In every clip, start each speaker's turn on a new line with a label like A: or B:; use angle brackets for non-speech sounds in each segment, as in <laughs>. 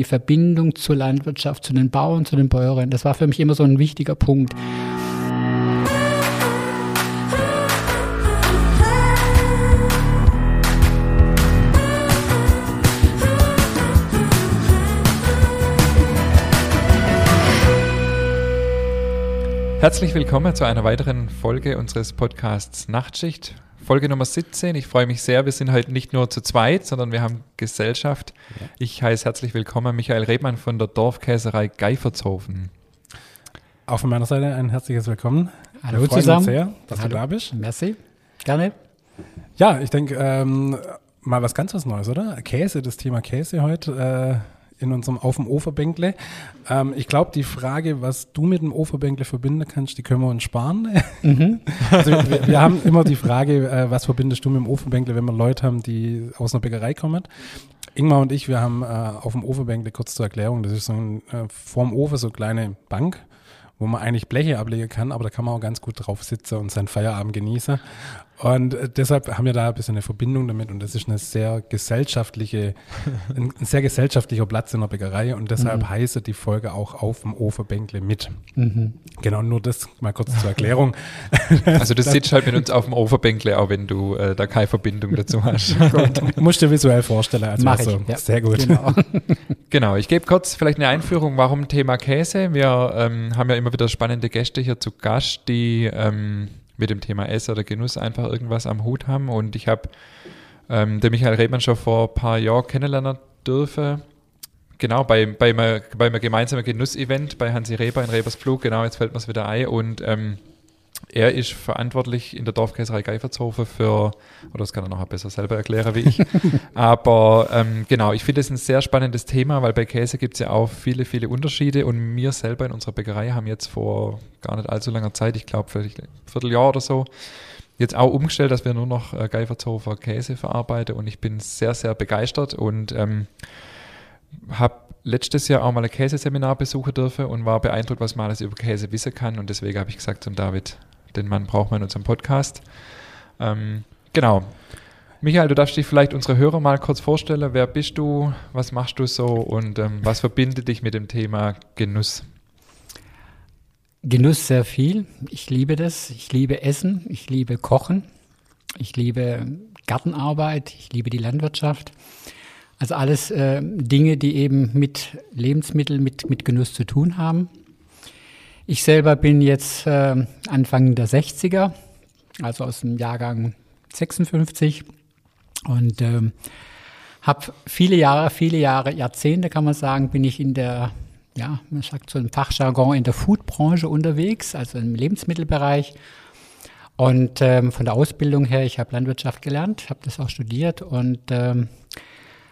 A: die Verbindung zur Landwirtschaft, zu den Bauern, zu den Bäuerinnen. Das war für mich immer so ein wichtiger Punkt.
B: Herzlich willkommen zu einer weiteren Folge unseres Podcasts Nachtschicht. Folge Nummer 17. Ich freue mich sehr. Wir sind heute nicht nur zu zweit, sondern wir haben Gesellschaft. Ich heiße herzlich willkommen Michael Rebmann von der Dorfkäserei Geifertshofen.
C: Auch von meiner Seite ein herzliches Willkommen.
A: Hallo zusammen.
C: Sehr, dass
A: Hallo.
C: du da bist.
A: Merci. Gerne.
C: Ja, ich denke, ähm, mal was ganz was Neues, oder? Käse, das Thema Käse heute. Äh, in unserem Auf dem Oferbänkle. Ähm, ich glaube, die Frage, was du mit dem Oferbänkle verbinden kannst, die können wir uns sparen. <laughs> Mhm. also wir, wir, haben immer die Frage, äh, was verbindest du mit dem Oferbänkle, wenn wir Leute haben, die aus einer Bäckerei kommen. Ingmar und ich, wir haben äh, auf dem Ofenbänkle, kurz zur Erklärung, das ist so ein, äh, vorm Ofen so eine kleine Bank, wo man eigentlich Bleche ablegen kann, aber da kann man auch ganz gut drauf sitzen und seinen Feierabend genießen. Und äh, deshalb haben wir da ein bisschen eine Verbindung damit und das ist eine sehr gesellschaftliche, <laughs> ein, sehr gesellschaftlicher Platz in der Bäckerei und deshalb mhm. heißt die Folge auch auf dem Ofenbänkle mit. Mhm. Genau, nur das mal kurz zur Erklärung. <laughs>
B: Also du sitzt halt mit uns auf dem Ofenbänkle, auch wenn du äh, da keine Verbindung dazu hast. <laughs>
C: gut, musst dir visuell vorstellen. Also
A: Mach also,
C: ja. Sehr gut.
B: Genau. genau, ich gebe kurz vielleicht eine Einführung, warum Thema Käse. Wir ähm, haben ja immer wieder spannende Gäste hier zu Gast, die ähm, mit dem Thema Ess oder Genuss einfach irgendwas am Hut haben. Und ich habe ähm, den Michael Redmann schon vor ein paar Jahren kennenlernen dürfen. Genau, bei, bei, einem, bei einem gemeinsamen Genuss-Event bei Hansi Reber in Rebersflug, genau, jetzt fällt mir es wieder ein. Und ähm, er ist verantwortlich in der Dorfkäserei Geifertshofen für, oder das kann er noch besser selber erklären wie ich. <laughs> Aber ähm, genau, ich finde es ein sehr spannendes Thema, weil bei Käse gibt es ja auch viele, viele Unterschiede und wir selber in unserer Bäckerei haben jetzt vor gar nicht allzu langer Zeit, ich glaube ein Vierteljahr oder so, jetzt auch umgestellt, dass wir nur noch äh, Geifertshofer Käse verarbeiten und ich bin sehr, sehr begeistert und ähm, habe letztes Jahr auch mal ein Käseseminar besuchen dürfen und war beeindruckt, was man alles über Käse wissen kann. Und deswegen habe ich gesagt zum David, den Mann braucht man in unserem Podcast. Ähm, genau. Michael, du darfst dich vielleicht unsere Hörer mal kurz vorstellen. Wer bist du? Was machst du so? Und ähm, was verbindet dich mit dem Thema Genuss?
A: Genuss sehr viel. Ich liebe das. Ich liebe Essen. Ich liebe Kochen. Ich liebe Gartenarbeit. Ich liebe die Landwirtschaft. Also alles äh, Dinge, die eben mit Lebensmitteln, mit, mit Genuss zu tun haben. Ich selber bin jetzt äh, Anfang der 60er, also aus dem Jahrgang 56 und ähm, habe viele Jahre, viele Jahre, Jahrzehnte kann man sagen, bin ich in der, ja, man sagt so im Fachjargon, in der Foodbranche unterwegs, also im Lebensmittelbereich. Und ähm, von der Ausbildung her, ich habe Landwirtschaft gelernt, habe das auch studiert und ähm,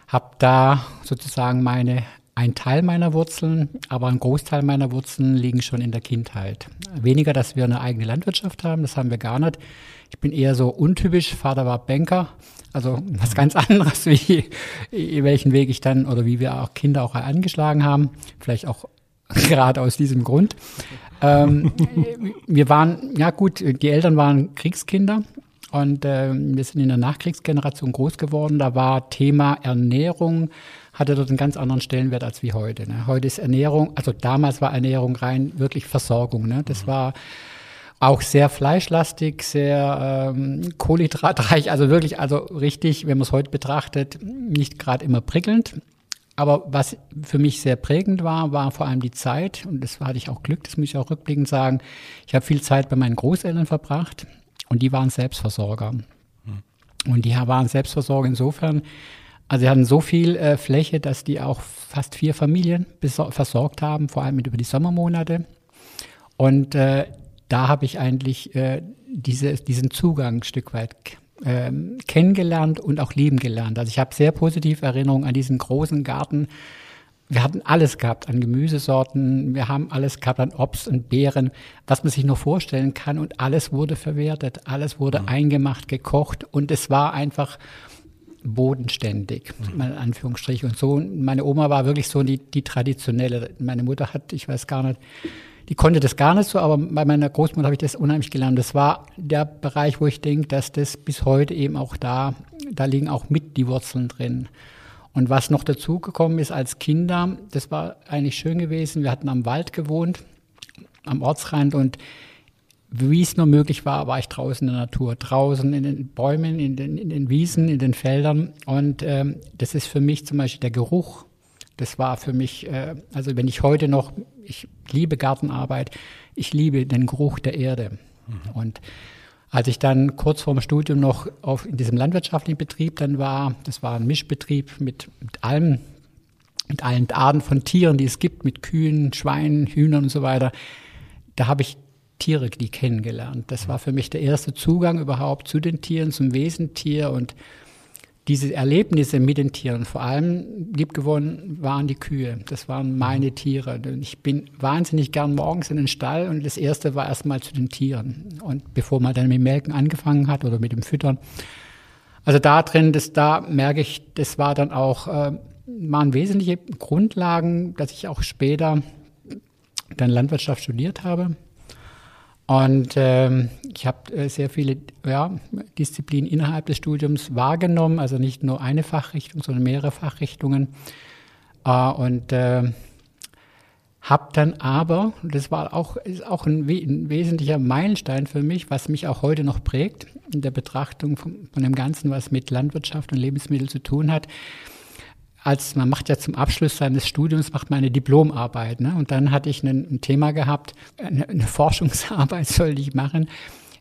A: habe da sozusagen meine ein Teil meiner Wurzeln, aber ein Großteil meiner Wurzeln liegen schon in der Kindheit. Weniger, dass wir eine eigene Landwirtschaft haben, das haben wir gar nicht. Ich bin eher so untypisch. Vater war Banker, also was ganz anderes, wie welchen Weg ich dann oder wie wir auch Kinder auch angeschlagen haben. Vielleicht auch <laughs> gerade aus diesem Grund. Ähm, wir waren, ja gut, die Eltern waren Kriegskinder und äh, wir sind in der Nachkriegsgeneration groß geworden. Da war Thema Ernährung, hatte dort einen ganz anderen Stellenwert als wie heute. Ne? Heute ist Ernährung, also damals war Ernährung rein wirklich Versorgung. Ne? Das mhm. war auch sehr fleischlastig, sehr ähm, kohlenhydratreich, also wirklich, also richtig, wenn man es heute betrachtet, nicht gerade immer prickelnd. Aber was für mich sehr prägend war, war vor allem die Zeit, und das hatte ich auch Glück, das muss ich auch rückblickend sagen. Ich habe viel Zeit bei meinen Großeltern verbracht. Und die waren Selbstversorger. Und die waren Selbstversorger insofern, also sie hatten so viel äh, Fläche, dass die auch fast vier Familien versorgt haben, vor allem über die Sommermonate. Und äh, da habe ich eigentlich äh, diese, diesen Zugang ein Stück weit ähm, kennengelernt und auch lieben gelernt. Also ich habe sehr positive Erinnerungen an diesen großen Garten, wir hatten alles gehabt an Gemüsesorten, wir haben alles gehabt an Obst und Beeren, was man sich nur vorstellen kann und alles wurde verwertet, alles wurde mhm. eingemacht, gekocht und es war einfach bodenständig, mhm. in Anführungsstrichen. Und so, meine Oma war wirklich so die, die traditionelle. Meine Mutter hat, ich weiß gar nicht, die konnte das gar nicht so, aber bei meiner Großmutter habe ich das unheimlich gelernt. Das war der Bereich, wo ich denke, dass das bis heute eben auch da, da liegen auch mit die Wurzeln drin. Und was noch dazugekommen ist als Kinder, das war eigentlich schön gewesen. Wir hatten am Wald gewohnt, am Ortsrand und wie es nur möglich war, war ich draußen in der Natur, draußen in den Bäumen, in den, in den Wiesen, in den Feldern. Und ähm, das ist für mich zum Beispiel der Geruch. Das war für mich, äh, also wenn ich heute noch, ich liebe Gartenarbeit, ich liebe den Geruch der Erde. Mhm. Und als ich dann kurz vorm Studium noch auf, in diesem landwirtschaftlichen Betrieb dann war, das war ein Mischbetrieb mit, mit allem, mit allen Arten von Tieren, die es gibt, mit Kühen, Schweinen, Hühnern und so weiter, da habe ich Tiere, die kennengelernt. Das war für mich der erste Zugang überhaupt zu den Tieren, zum Wesentier und diese Erlebnisse mit den Tieren, vor allem liebgewonnen waren die Kühe. Das waren meine Tiere. Ich bin wahnsinnig gern morgens in den Stall und das erste war erstmal zu den Tieren. Und bevor man dann mit Melken angefangen hat oder mit dem Füttern. Also da drin, das, da merke ich, das war dann auch, äh, waren wesentliche Grundlagen, dass ich auch später dann Landwirtschaft studiert habe und ähm, ich habe äh, sehr viele ja, Disziplinen innerhalb des Studiums wahrgenommen, also nicht nur eine Fachrichtung, sondern mehrere Fachrichtungen. Äh, und äh, habe dann aber, das war auch, ist auch ein, ein, wesentlicher Meilenstein für mich, was mich auch heute noch prägt in der Betrachtung von, von dem Ganzen, was mit Landwirtschaft und Lebensmittel zu tun hat, als man macht ja zum Abschluss seines Studiums macht man eine Diplomarbeit. Ne? Und dann hatte ich ein, ein Thema gehabt, eine, eine <laughs> Forschungsarbeit sollte ich machen,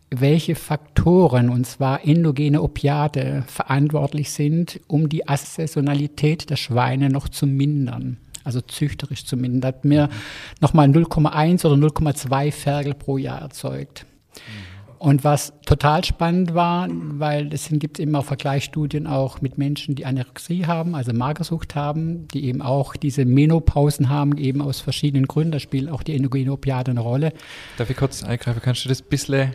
A: welche Faktoren, und zwar endogene Opiate, verantwortlich sind, um die Assaisonalität der Schweine noch zu mindern. Also züchterisch zu mindern. Da hat mir nochmal 0,1 oder 0,2 Ferkel pro Jahr erzeugt. Mhm. Und was total spannend war, weil es gibt immer Vergleichsstudien auch mit Menschen, die Anorexie haben, also Magersucht haben, die eben auch diese Menopausen haben, eben aus verschiedenen Gründen. Da spielen auch die Endogenopiate eine Rolle.
B: Darf ich kurz eingreifen? Kannst du das ein bisschen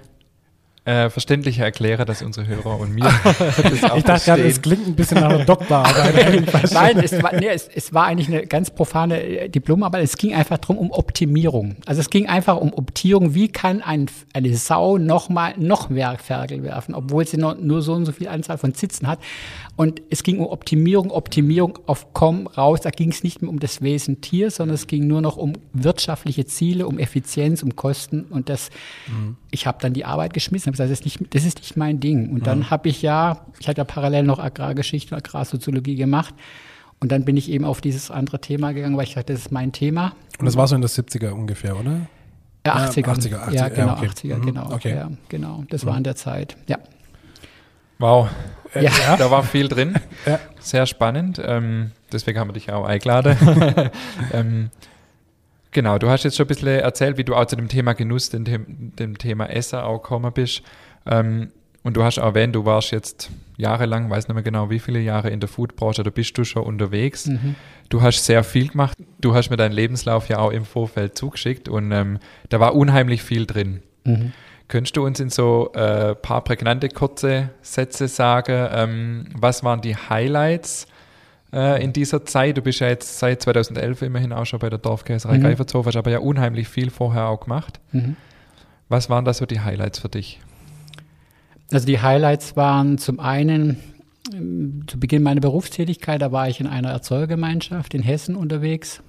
B: äh, verständlicher erkläre, dass unsere Hörer und mir <laughs>
C: das auch Ich dachte gerade, es klingt ein bisschen nach einer Doktorarbeit. <laughs>
A: Nein, es war, nee, es, es war eigentlich eine ganz profane äh, Diplomarbeit. Es ging einfach darum, um Optimierung. Also es ging einfach um Optimierung. Wie kann ein, eine Sau noch mal noch mehr Ferkel werfen, obwohl sie nur, nur so und so viel Anzahl von Zitzen hat. Und es ging um Optimierung, Optimierung auf Komm raus. Da ging es nicht mehr um das Wesen Tier, sondern es ging nur noch um wirtschaftliche Ziele, um Effizienz, um Kosten. Und das, mhm. ich habe dann die Arbeit geschmissen, habe gesagt, das ist nicht, das ist nicht mein Ding. Und dann mhm. habe ich ja, ich hatte ja parallel noch Agrargeschichte und Agrarsoziologie gemacht. Und dann bin ich eben auf dieses andere Thema gegangen, weil ich dachte, das ist mein Thema.
C: Und das war so in der 70er ungefähr, oder?
A: Ja, 80er.
C: 80er, 80er.
A: Ja, genau, ja, okay. 80er, mhm. genau. Okay. Ja, genau. Das mhm. war in der Zeit, ja.
B: Wow. Äh, ja. Da war viel drin. <laughs> Ja. Sehr spannend. Ähm, deswegen haben wir dich auch eingeladen. <laughs> <laughs> ähm, genau, du hast jetzt schon ein bisschen erzählt, wie du auch zu dem Thema Genuss, dem, dem Thema Essen auch gekommen bist. Ähm, und du hast auch erwähnt, du warst jetzt jahrelang, weiß nicht mehr genau wie viele Jahre in der Foodbranche, da bist du schon unterwegs. Mhm. Du hast sehr viel gemacht. Du hast mir deinen Lebenslauf ja auch im Vorfeld zugeschickt und ähm, da war unheimlich viel drin. Mhm. Könntest du uns in so ein äh, paar prägnante, kurze Sätze sagen, ähm, was waren die Highlights äh, in dieser Zeit? Du bist ja jetzt seit 2011 immerhin auch schon bei der Dorfkäserei mhm. Geifertshof, hast aber ja unheimlich viel vorher auch gemacht. Mhm. Was waren da so die Highlights für dich?
A: Also die Highlights waren zum einen ähm, zu Beginn meiner Berufstätigkeit, da war ich in einer Erzeugergemeinschaft in Hessen unterwegs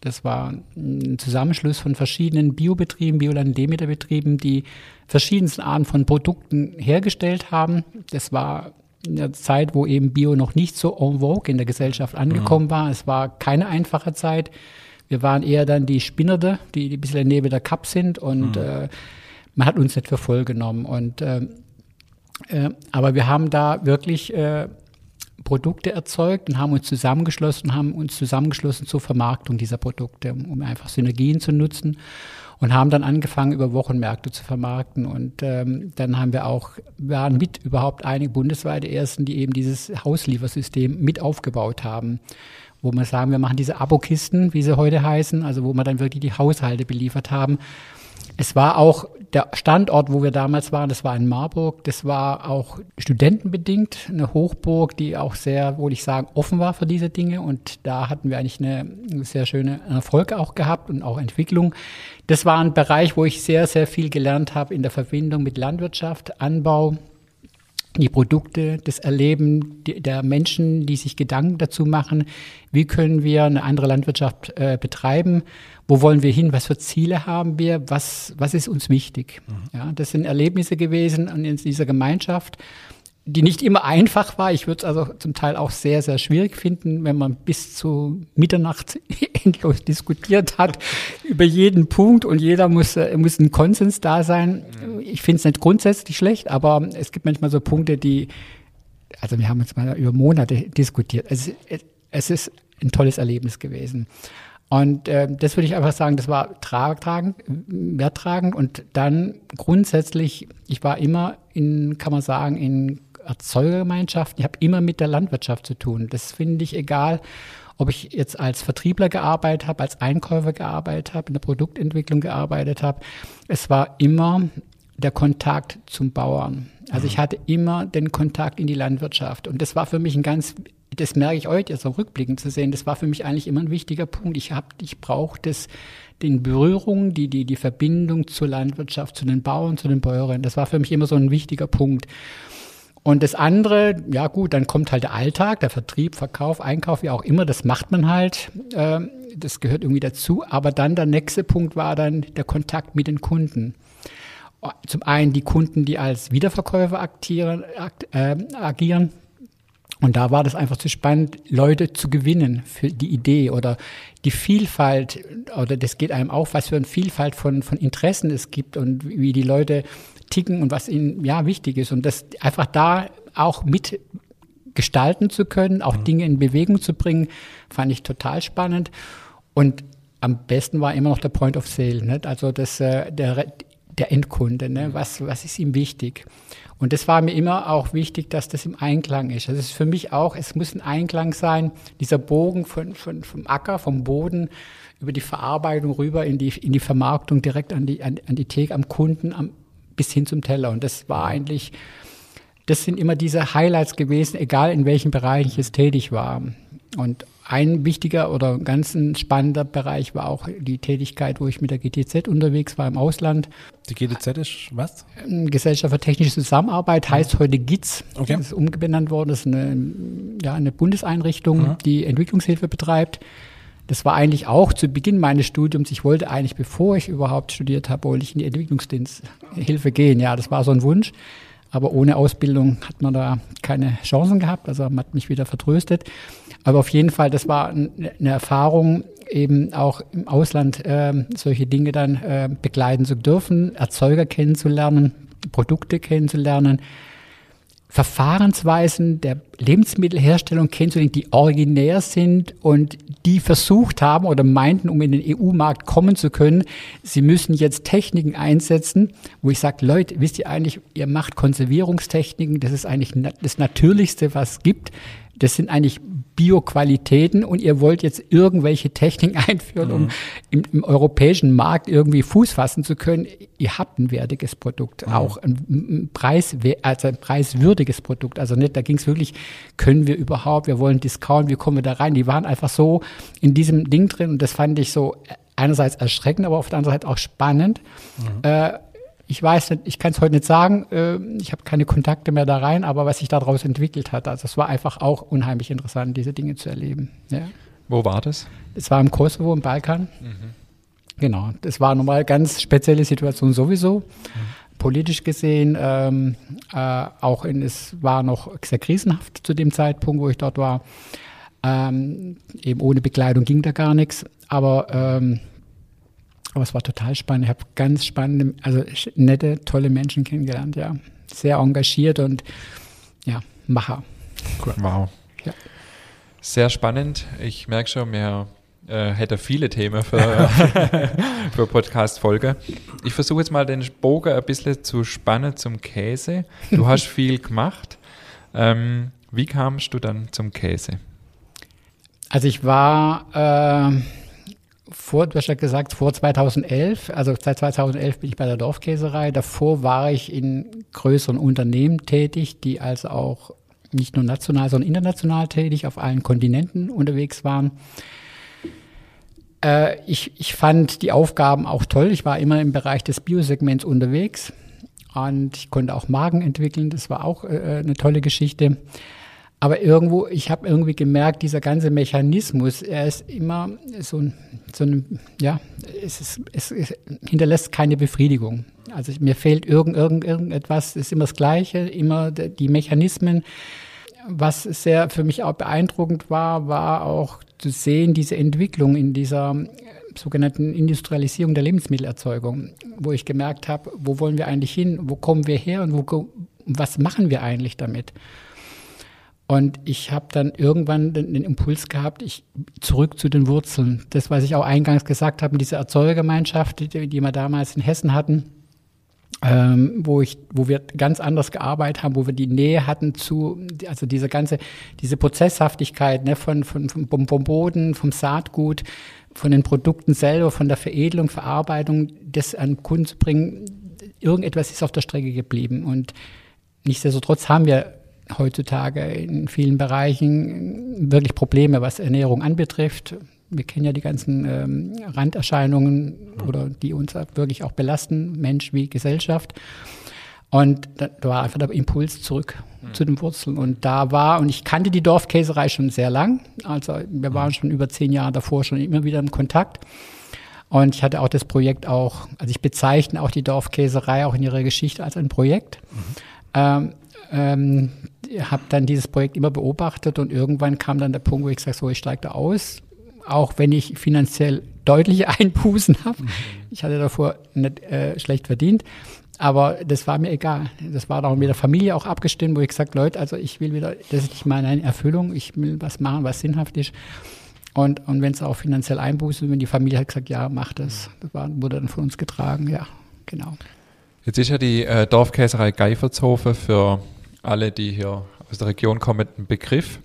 A: das war ein Zusammenschluss von verschiedenen Biobetrieben, Bioland-Demeter-Betrieben, die verschiedensten Arten von Produkten hergestellt haben. Das war in der Zeit, wo eben Bio noch nicht so en vogue in der Gesellschaft angekommen mhm. war. Es war keine einfache Zeit. Wir waren eher dann die Spinnerde, die, die ein bisschen neben der Cup sind und mhm. äh, man hat uns nicht für voll genommen. Und, äh, äh, aber wir haben da wirklich äh, Produkte erzeugt und haben uns zusammengeschlossen, haben uns zusammengeschlossen zur Vermarktung dieser Produkte, um einfach Synergien zu nutzen und haben dann angefangen, über Wochenmärkte zu vermarkten. Und ähm, dann haben wir auch, waren mit überhaupt einige bundesweite Ersten, die eben dieses Hausliefersystem mit aufgebaut haben. Wo wir sagen, wir machen diese Abokisten, wie sie heute heißen, also wo wir dann wirklich die Haushalte beliefert haben. Es war auch der Standort, wo wir damals waren, das war in Marburg. Das war auch studentenbedingt eine Hochburg, die auch sehr, würde ich sagen, offen war für diese Dinge. Und da hatten wir eigentlich eine sehr schöne Erfolg auch gehabt und auch Entwicklung. Das war ein Bereich, wo ich sehr, sehr viel gelernt habe in der Verbindung mit Landwirtschaft, Anbau, die Produkte, das Erleben der Menschen, die sich Gedanken dazu machen, wie können wir eine andere Landwirtschaft äh, betreiben, wo wollen wir hin, was für Ziele haben wir, was, was ist uns wichtig. Mhm. Ja, das sind Erlebnisse gewesen in dieser Gemeinschaft die nicht immer einfach war. Ich würde es also zum Teil auch sehr, sehr schwierig finden, wenn man bis zu Mitternacht <laughs> endlos diskutiert hat <laughs> über jeden Punkt und jeder muss, äh, muss ein Konsens da sein. Ich finde es nicht grundsätzlich schlecht, aber es gibt manchmal so Punkte, die, also wir haben jetzt mal über Monate diskutiert. Es, es ist ein tolles Erlebnis gewesen. Und äh, das würde ich einfach sagen, das war tragend, werttragend und dann grundsätzlich, ich war immer in, kann man sagen, in Erzeugergemeinschaften. Ich habe immer mit der Landwirtschaft zu tun. Das finde ich egal, ob ich jetzt als Vertriebler gearbeitet habe, als Einkäufer gearbeitet habe, in der Produktentwicklung gearbeitet habe. Es war immer der Kontakt zum Bauern. Also ich mhm. hatte immer den Kontakt in die Landwirtschaft. Und das war für mich ein ganz, das merke ich heute, jetzt auch rückblickend zu sehen, das war für mich eigentlich immer ein wichtiger Punkt. Ich habe, ich brauche das, den Berührungen, die, die, die Verbindung zur Landwirtschaft, zu den Bauern, zu den Bäuerinnen. Das war für mich immer so ein wichtiger Punkt. Und das andere, ja gut, dann kommt halt der Alltag, der Vertrieb, Verkauf, Einkauf, wie auch immer, das macht man halt, äh, das gehört irgendwie dazu. Aber dann der nächste Punkt war dann der Kontakt mit den Kunden. Zum einen die Kunden, die als Wiederverkäufer aktieren, äh, agieren. Und da war das einfach zu spannend, Leute zu gewinnen für die Idee oder die Vielfalt, oder das geht einem auf, was für eine Vielfalt von, von Interessen es gibt und wie die Leute ticken und was ihnen ja wichtig ist. Und das einfach da auch mit gestalten zu können, auch mhm. Dinge in Bewegung zu bringen, fand ich total spannend. Und am besten war immer noch der Point of Sale, nicht? also das, äh, der, der Endkunde, ne? Mhm. was, was ist ihm wichtig. Und das war mir immer auch wichtig, dass das im Einklang ist. Das ist für mich auch, es muss ein Einklang sein, dieser Bogen von, von, vom Acker, vom Boden über die Verarbeitung rüber in die, in die Vermarktung direkt an die, an, an die Theke, am Kunden, am, bis hin zum Teller. Und das war eigentlich, das sind immer diese Highlights gewesen, egal in welchem Bereich ich jetzt tätig war. Und ein wichtiger oder ganz ein spannender Bereich war auch die Tätigkeit, wo ich mit der GTZ unterwegs war im Ausland.
C: Die GTZ ist was?
A: Gesellschaft für technische Zusammenarbeit heißt heute GITS. Okay. Das ist umbenannt worden. Das ist eine, ja, eine Bundeseinrichtung, mhm. die Entwicklungshilfe betreibt. Das war eigentlich auch zu Beginn meines Studiums. Ich wollte eigentlich, bevor ich überhaupt studiert habe, wollte ich in die Entwicklungshilfe gehen. Ja, das war so ein Wunsch. Aber ohne Ausbildung hat man da keine Chancen gehabt. Also man hat mich wieder vertröstet. Aber auf jeden Fall, das war eine Erfahrung, eben auch im Ausland äh, solche Dinge dann äh, begleiten zu dürfen, Erzeuger kennenzulernen, Produkte kennenzulernen, Verfahrensweisen der Lebensmittelherstellung kennenzulernen, die originär sind und die versucht haben oder meinten, um in den EU-Markt kommen zu können, sie müssen jetzt Techniken einsetzen, wo ich sage, Leute, wisst ihr eigentlich, ihr macht Konservierungstechniken, das ist eigentlich das Natürlichste, was es gibt. Das sind eigentlich Bioqualitäten und ihr wollt jetzt irgendwelche Techniken <laughs> einführen, um mhm. im, im, europäischen Markt irgendwie Fuß fassen zu können. Ihr habt ein wertiges Produkt, mhm. auch ein, ein, Preis, also ein preiswürdiges Produkt. Also nicht, da ging es wirklich, können wir überhaupt, wir wollen Discount, wie kommen wir da rein? Die waren einfach so in diesem Ding drin und das fand ich so einerseits erschreckend, aber auf der anderen Seite auch spannend. Mhm. Äh, ich weiß nicht, ich kann es heute nicht sagen, äh, ich habe keine Kontakte mehr da rein, aber was sich daraus entwickelt hat, also es war einfach auch unheimlich interessant, diese Dinge zu erleben. Ja.
B: Wo war das?
A: Es war im Kosovo, im Balkan. Mhm. Genau, das war nochmal ganz spezielle Situation sowieso. Mhm. Politisch gesehen, ähm, äh, auch in, es war noch sehr krisenhaft zu dem Zeitpunkt, wo ich dort war. Ähm, eben ohne Bekleidung ging da gar nichts. Aber ähm, aber es war total spannend. Ich habe ganz spannende, also nette, tolle Menschen kennengelernt, ja. Sehr engagiert und ja, Macher.
B: Cool. Wow. Ja. Sehr spannend. Ich merke schon, mir äh, hätte viele Themen für, <laughs> für Podcast-Folge. Ich versuche jetzt mal den Bogen ein bisschen zu spannen zum Käse. Du hast <laughs> viel gemacht. Ähm, wie kamst du dann zum Käse?
A: Also ich war äh, vor, du hast ja gesagt, vor 2011, also seit 2011 bin ich bei der Dorfkäserei. Davor war ich in größeren Unternehmen tätig, die also auch nicht nur national, sondern international tätig, auf allen Kontinenten unterwegs waren. Äh, ich, ich fand die Aufgaben auch toll. Ich war immer im Bereich des Biosegments unterwegs. und ich konnte auch Magen entwickeln. Das war auch äh, eine tolle Geschichte. Aber irgendwo, ich habe irgendwie gemerkt, dieser ganze Mechanismus, er ist immer so ein, so ein ja, es, ist, es, es hinterlässt keine Befriedigung. Also mir fehlt irgend, irgend, irgendetwas, ist immer das Gleiche, immer die Mechanismen. Was sehr für mich auch beeindruckend war, war auch zu sehen, diese Entwicklung in dieser sogenannten Industrialisierung der Lebensmittelerzeugung, wo ich gemerkt habe, wo wollen wir eigentlich hin, wo kommen wir her und wo, was machen wir eigentlich damit? Und ich habe dann irgendwann den, den, Impuls gehabt, ich zurück zu den Wurzeln. Das, was ich auch eingangs gesagt habe, diese Erzeugergemeinschaft, die, die wir damals in Hessen hatten, ähm, wo ich, wo wir ganz anders gearbeitet haben, wo wir die Nähe hatten zu, also diese ganze, diese Prozesshaftigkeit ne, von, von, vom, vom Boden, vom Saatgut, von den Produkten selber, von der Veredelung, Verarbeitung, das an Kunden zu bringen, irgendetwas ist auf der Strecke geblieben. Und nichtsdestotrotz haben wir heutzutage in vielen Bereichen wirklich Probleme, was Ernährung anbetrifft. Wir kennen ja die ganzen ähm, Randerscheinungen oder die uns wirklich auch belasten, Mensch wie Gesellschaft. Und da war einfach der Impuls zurück mhm. zu den Wurzeln. Und da war, und ich kannte die Dorfkäserei schon sehr lang. Also wir waren schon über zehn Jahre davor schon immer wieder im Kontakt. Und ich hatte auch das Projekt auch, also ich bezeichne auch die Dorfkäserei auch in ihrer Geschichte als ein Projekt. Mhm. Ähm, ähm, habe dann dieses Projekt immer beobachtet und irgendwann kam dann der Punkt, wo ich sage, so, ich steige da aus, auch wenn ich finanziell deutliche <laughs> Einbußen habe. Mhm. Ich hatte davor nicht äh, schlecht verdient, aber das war mir egal. Das war auch mit der Familie auch abgestimmt, wo ich gesagt, Leute, also ich will wieder, das ist nicht meine Erfüllung, ich will was machen, was sinnhaft ist. Und, und wenn es auch finanziell Einbußen, wenn die Familie hat gesagt, ja, mach das, das war, wurde dann von uns getragen, ja, genau.
B: Jetzt ist ja die äh, Dorfkäserei Geifertshofen für alle, die hier aus der Region kommen, ein Begriff.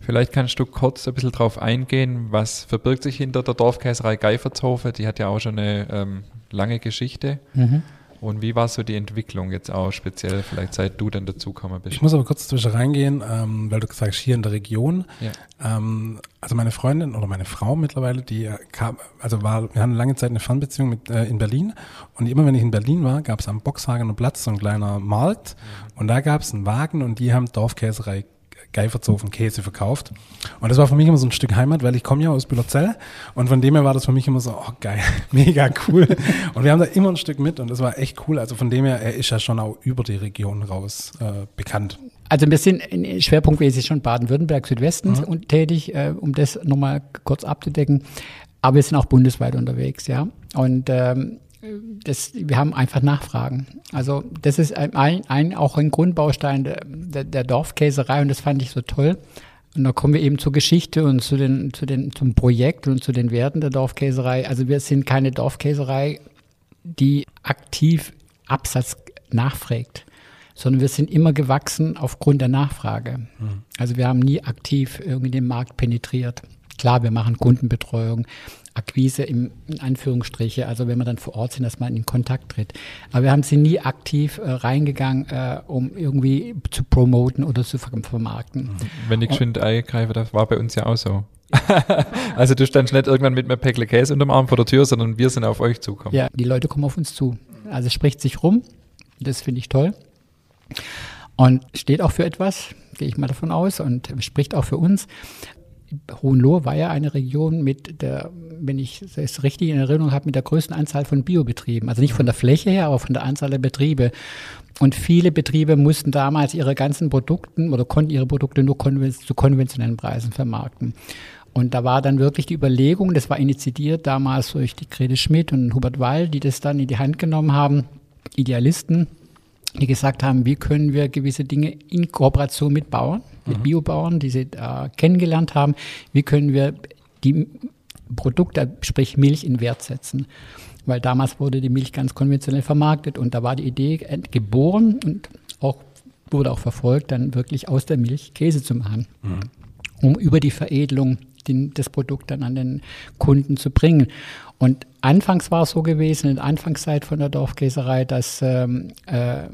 B: Vielleicht kannst du kurz ein bisschen drauf eingehen, was verbirgt sich hinter der Dorfkäserei Geifertshofen? Die hat ja auch schon eine ähm, lange Geschichte. Mhm. Und wie war so die Entwicklung jetzt auch speziell, vielleicht seit du dann dazugekommen bist?
C: Ich muss aber kurz zwischen reingehen, ähm, weil du gesagt hast, hier in der Region. Ja. Ähm, also meine Freundin oder meine Frau mittlerweile, die kam, also war, wir hatten lange Zeit eine Fernbeziehung mit, äh, in Berlin. Und immer wenn ich in Berlin war, gab es am Boxhagener Platz so ein kleiner Markt. Mhm. Und da gab es einen Wagen und die haben Dorfkäserei Geiferzofen Käse verkauft. Und das war für mich immer so ein Stück Heimat, weil ich komme ja aus Büllerzell und von dem her war das für mich immer so, oh geil, <laughs> mega cool. und wir haben da immer ein Stück mit und das war echt cool. Also von dem her, er ist ja schon auch über die Region raus äh, bekannt.
A: Also wir sind in schwerpunktmäßig schon Baden-Württemberg Südwesten mhm. tätig, äh, um das nochmal kurz abzudecken. Aber wir sind auch bundesweit unterwegs, ja. Und ähm, das, wir haben einfach Nachfragen. Also das ist ein, ein auch ein Grundbaustein der, der, der, Dorfkäserei und das fand ich so toll. Und da kommen wir eben zur Geschichte und zu den, zu den, zum Projekt und zu den Werten der Dorfkäserei. Also wir sind keine Dorfkäserei, die aktiv Absatz nachfragt, sondern wir sind immer gewachsen aufgrund der Nachfrage. Mhm. Also wir haben nie aktiv irgendwie den Markt penetriert. Klar, wir machen Kundenbetreuung, Akquise im, in Anführungsstriche, also wenn wir dann vor Ort sind, dass man in Kontakt tritt. Aber wir haben sie nie aktiv äh, reingegangen, äh, um irgendwie zu promoten oder zu vermarkten.
B: Wenn ich geschwind eingreife, das war bei uns ja auch so. <laughs> also du standst nicht irgendwann mit einem Päckle Käse unterm Arm vor der Tür, sondern wir sind auf euch zugekommen.
A: Ja, die Leute kommen auf uns zu. Also es spricht sich rum, das finde ich toll. Und steht auch für etwas, gehe ich mal davon aus, und spricht auch für uns. Hohenlohe war ja eine Region mit der, wenn ich es richtig in Erinnerung habe, mit der größten Anzahl von Biobetrieben. Also nicht von der Fläche her, aber von der Anzahl der Betriebe. Und viele Betriebe mussten damals ihre ganzen Produkten oder konnten ihre Produkte nur konven zu konventionellen Preisen vermarkten. Und da war dann wirklich die Überlegung, das war initiiert damals durch die Grete Schmidt und Hubert Wall, die das dann in die Hand genommen haben, Idealisten, die gesagt haben, wie können wir gewisse Dinge in Kooperation mit Bauern, mit mhm. Biobauern, die sie äh, kennengelernt haben, wie können wir die Produkte, sprich Milch, in Wert setzen. Weil damals wurde die Milch ganz konventionell vermarktet und da war die Idee geboren und auch wurde auch verfolgt, dann wirklich aus der Milch Käse zu machen, mhm. um über die Veredelung den, das Produkt dann an den Kunden zu bringen. Und anfangs war es so gewesen, in der Anfangszeit von der Dorfkäserei, dass ähm, äh,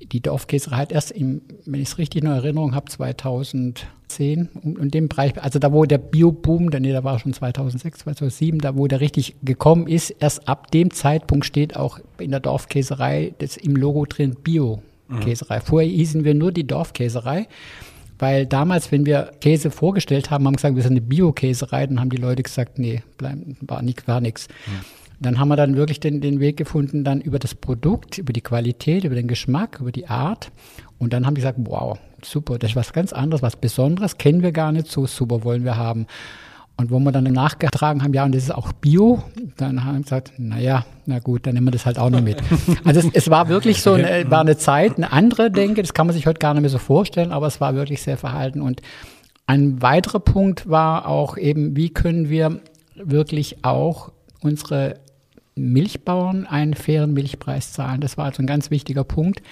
A: die Dorfkäserei hat erst, im, wenn ich es richtig in Erinnerung habe, 2010 und in dem Bereich, also da wo der Bio-Boom, nee, da war schon 2006, 2007, da wo der richtig gekommen ist, erst ab dem Zeitpunkt steht auch in der Dorfkäserei das im Logo drin Bio-Käserei. Mhm. Vorher hießen wir nur die Dorfkäserei. Weil damals, wenn wir Käse vorgestellt haben, haben wir gesagt, wir sind eine Bio-Käserei, dann haben die Leute gesagt, nee, bleib, war nichts. War nix. Mhm. Dann haben wir dann wirklich den, den Weg gefunden, dann über das Produkt, über die Qualität, über den Geschmack, über die Art. Und dann haben die gesagt, wow, super, das ist was ganz anderes, was Besonderes, kennen wir gar nicht, so super wollen wir haben. Und wo wir dann nachgetragen haben, ja, und das ist auch Bio, dann haben wir gesagt, naja, na gut, dann nehmen wir das halt auch noch mit. <laughs> Also es, es war wirklich so, eine, war eine Zeit, eine andere Denke, das kann man sich heute gar nicht mehr so vorstellen, aber es war wirklich sehr verhalten. Und ein weiterer Punkt war auch eben, wie können wir wirklich auch unsere Milchbauern einen fairen Milchpreis zahlen. Das war also ein ganz wichtiger Punkt.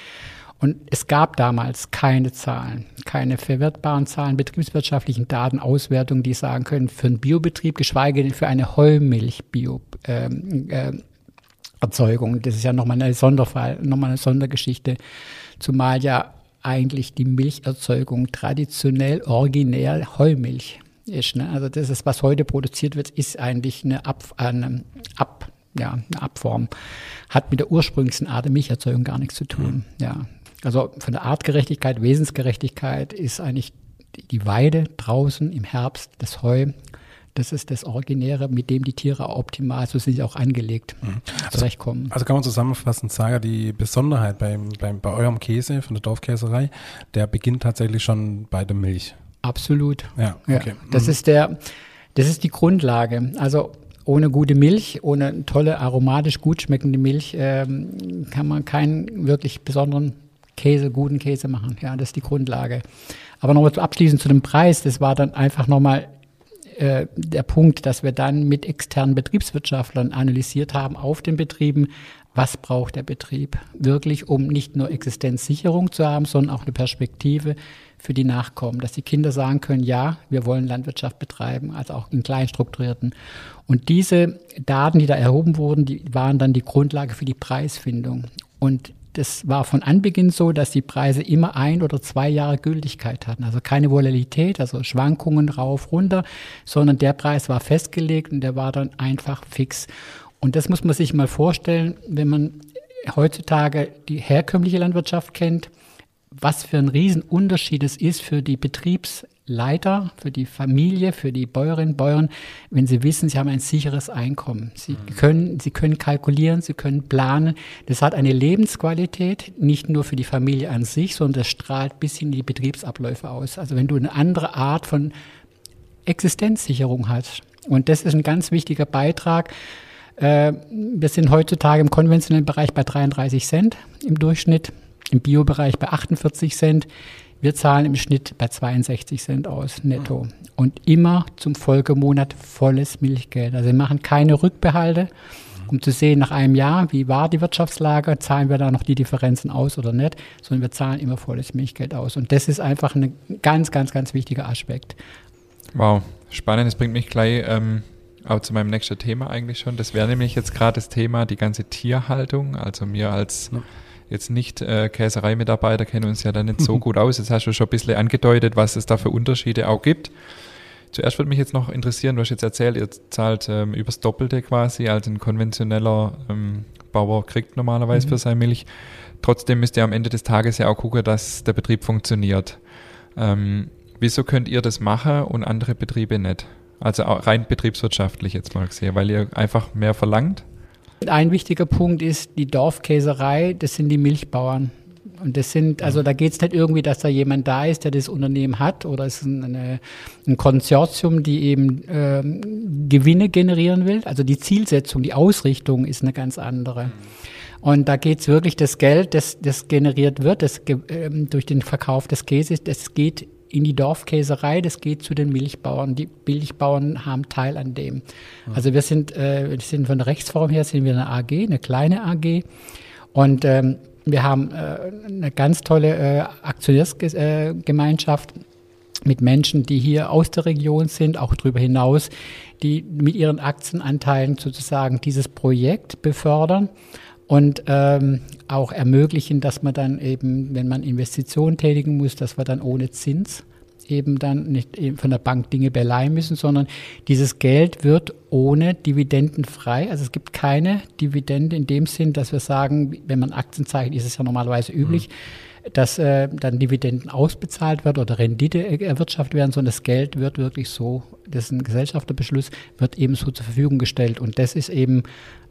A: Und es gab damals keine Zahlen, keine verwertbaren Zahlen, betriebswirtschaftlichen Daten, Auswertungen, die sagen können, für einen Biobetrieb, geschweige denn für eine Heumilch-Bio-Erzeugung. Ähm, äh, das ist ja nochmal ein Sonderfall, nochmal eine Sondergeschichte, zumal ja eigentlich die Milcherzeugung traditionell originär Heumilch ist. Ne? Also das ist, was heute produziert wird, ist eigentlich eine, Ab, eine Ab, ja, eine Abform. Hat mit der ursprünglichen Art der Milcherzeugung gar nichts zu tun. Mhm. Ja, also von der Artgerechtigkeit, Wesensgerechtigkeit ist eigentlich die Weide draußen im Herbst, das Heu, das ist das Originäre, mit dem die Tiere optimal, so sind sie auch angelegt, mhm. also, zurechtkommen.
C: Also kann man zusammenfassend sagen, die Besonderheit beim, beim, bei eurem Käse von der Dorfkäserei, der beginnt tatsächlich schon bei der Milch.
A: Absolut.
C: Ja, okay.
A: Ja, das mhm. ist der, das ist die Grundlage. Also ohne gute Milch, ohne tolle aromatisch gut schmeckende Milch ähm, kann man keinen wirklich besonderen Käse, guten Käse machen. Ja, das ist die Grundlage. Aber nochmal abschließend zu dem Preis, das war dann einfach nochmal äh, der Punkt, dass wir dann mit externen Betriebswirtschaftlern analysiert haben auf den Betrieben, was braucht der Betrieb wirklich, um nicht nur Existenzsicherung zu haben, sondern auch eine Perspektive für die Nachkommen, dass die Kinder sagen können, ja, wir wollen Landwirtschaft betreiben, also auch in kleinstrukturierten. Und diese Daten, die da erhoben wurden, die waren dann die Grundlage für die Preisfindung. Und das war von Anbeginn so, dass die Preise immer ein oder zwei Jahre Gültigkeit hatten. Also keine Volatilität, also Schwankungen rauf, runter, sondern der Preis war festgelegt und der war dann einfach fix. Und das muss man sich mal vorstellen, wenn man heutzutage die herkömmliche Landwirtschaft kennt, was für ein Riesenunterschied es ist für die Betriebs Leiter, für die Familie, für die Bäuerinnen und Bauern, wenn sie wissen, sie haben ein sicheres Einkommen. Sie mhm. können, sie können kalkulieren, sie können planen. Das hat eine Lebensqualität, nicht nur für die Familie an sich, sondern das strahlt bis in die Betriebsabläufe aus. Also wenn du eine andere Art von Existenzsicherung hast. Und das ist ein ganz wichtiger Beitrag. Äh, wir sind heutzutage im konventionellen Bereich bei 33 Cent im Durchschnitt, im Biobereich bei 48 Cent. Wir zahlen im Schnitt bei 62 Cent aus netto und immer zum Folgemonat volles Milchgeld. Also wir machen keine Rückbehalte, um zu sehen nach einem Jahr, wie war die Wirtschaftslage, zahlen wir da noch die Differenzen aus oder nicht, sondern wir zahlen immer volles Milchgeld aus. Und das ist einfach ein ganz, ganz, ganz wichtiger Aspekt.
B: Wow, spannend. Das bringt mich gleich ähm, auch zu meinem nächsten Thema eigentlich schon. Das wäre nämlich jetzt gerade das Thema die ganze Tierhaltung. Also mir als ja jetzt nicht äh, Käsereimitarbeiter kennen uns ja da nicht so <laughs> gut aus. Jetzt hast du schon ein bisschen angedeutet, was es da für Unterschiede auch gibt. Zuerst würde mich jetzt noch interessieren, du hast jetzt erzählt, ihr zahlt ähm, übers Doppelte quasi, als ein konventioneller ähm, Bauer kriegt normalerweise mhm. für seine Milch. Trotzdem müsst ihr am Ende des Tages ja auch gucken, dass der Betrieb funktioniert. Ähm, wieso könnt ihr das machen und andere Betriebe nicht? Also rein betriebswirtschaftlich jetzt mal gesehen, weil ihr einfach mehr verlangt?
A: Ein wichtiger Punkt ist die Dorfkäserei, das sind die Milchbauern. Und das sind, also da geht es nicht irgendwie, dass da jemand da ist, der das Unternehmen hat oder es ist eine, ein Konsortium, die eben ähm, Gewinne generieren will. Also die Zielsetzung, die Ausrichtung ist eine ganz andere. Und da geht es wirklich, das Geld, das, das generiert wird, das, ähm, durch den Verkauf des Käses, das geht in die Dorfkäserei, das geht zu den Milchbauern. Die Milchbauern haben Teil an dem. Also wir sind, äh, wir sind von der Rechtsform her sind wir eine AG, eine kleine AG. Und ähm, wir haben äh, eine ganz tolle äh, Aktionärsgemeinschaft. mit Menschen, die hier aus der Region sind, auch darüber hinaus, die mit ihren Aktienanteilen sozusagen dieses Projekt befördern und ähm, auch ermöglichen, dass man dann eben, wenn man Investitionen tätigen muss, dass wir dann ohne Zins eben dann nicht von der Bank Dinge beleihen müssen, sondern dieses Geld wird ohne Dividenden frei. Also es gibt keine Dividende in dem Sinn, dass wir sagen, wenn man Aktien zeigt, ist es ja normalerweise üblich. Mhm dass äh, dann Dividenden ausbezahlt wird oder Rendite erwirtschaftet werden, sondern das Geld wird wirklich so, das ist ein Gesellschafterbeschluss, wird eben so zur Verfügung gestellt. Und das ist eben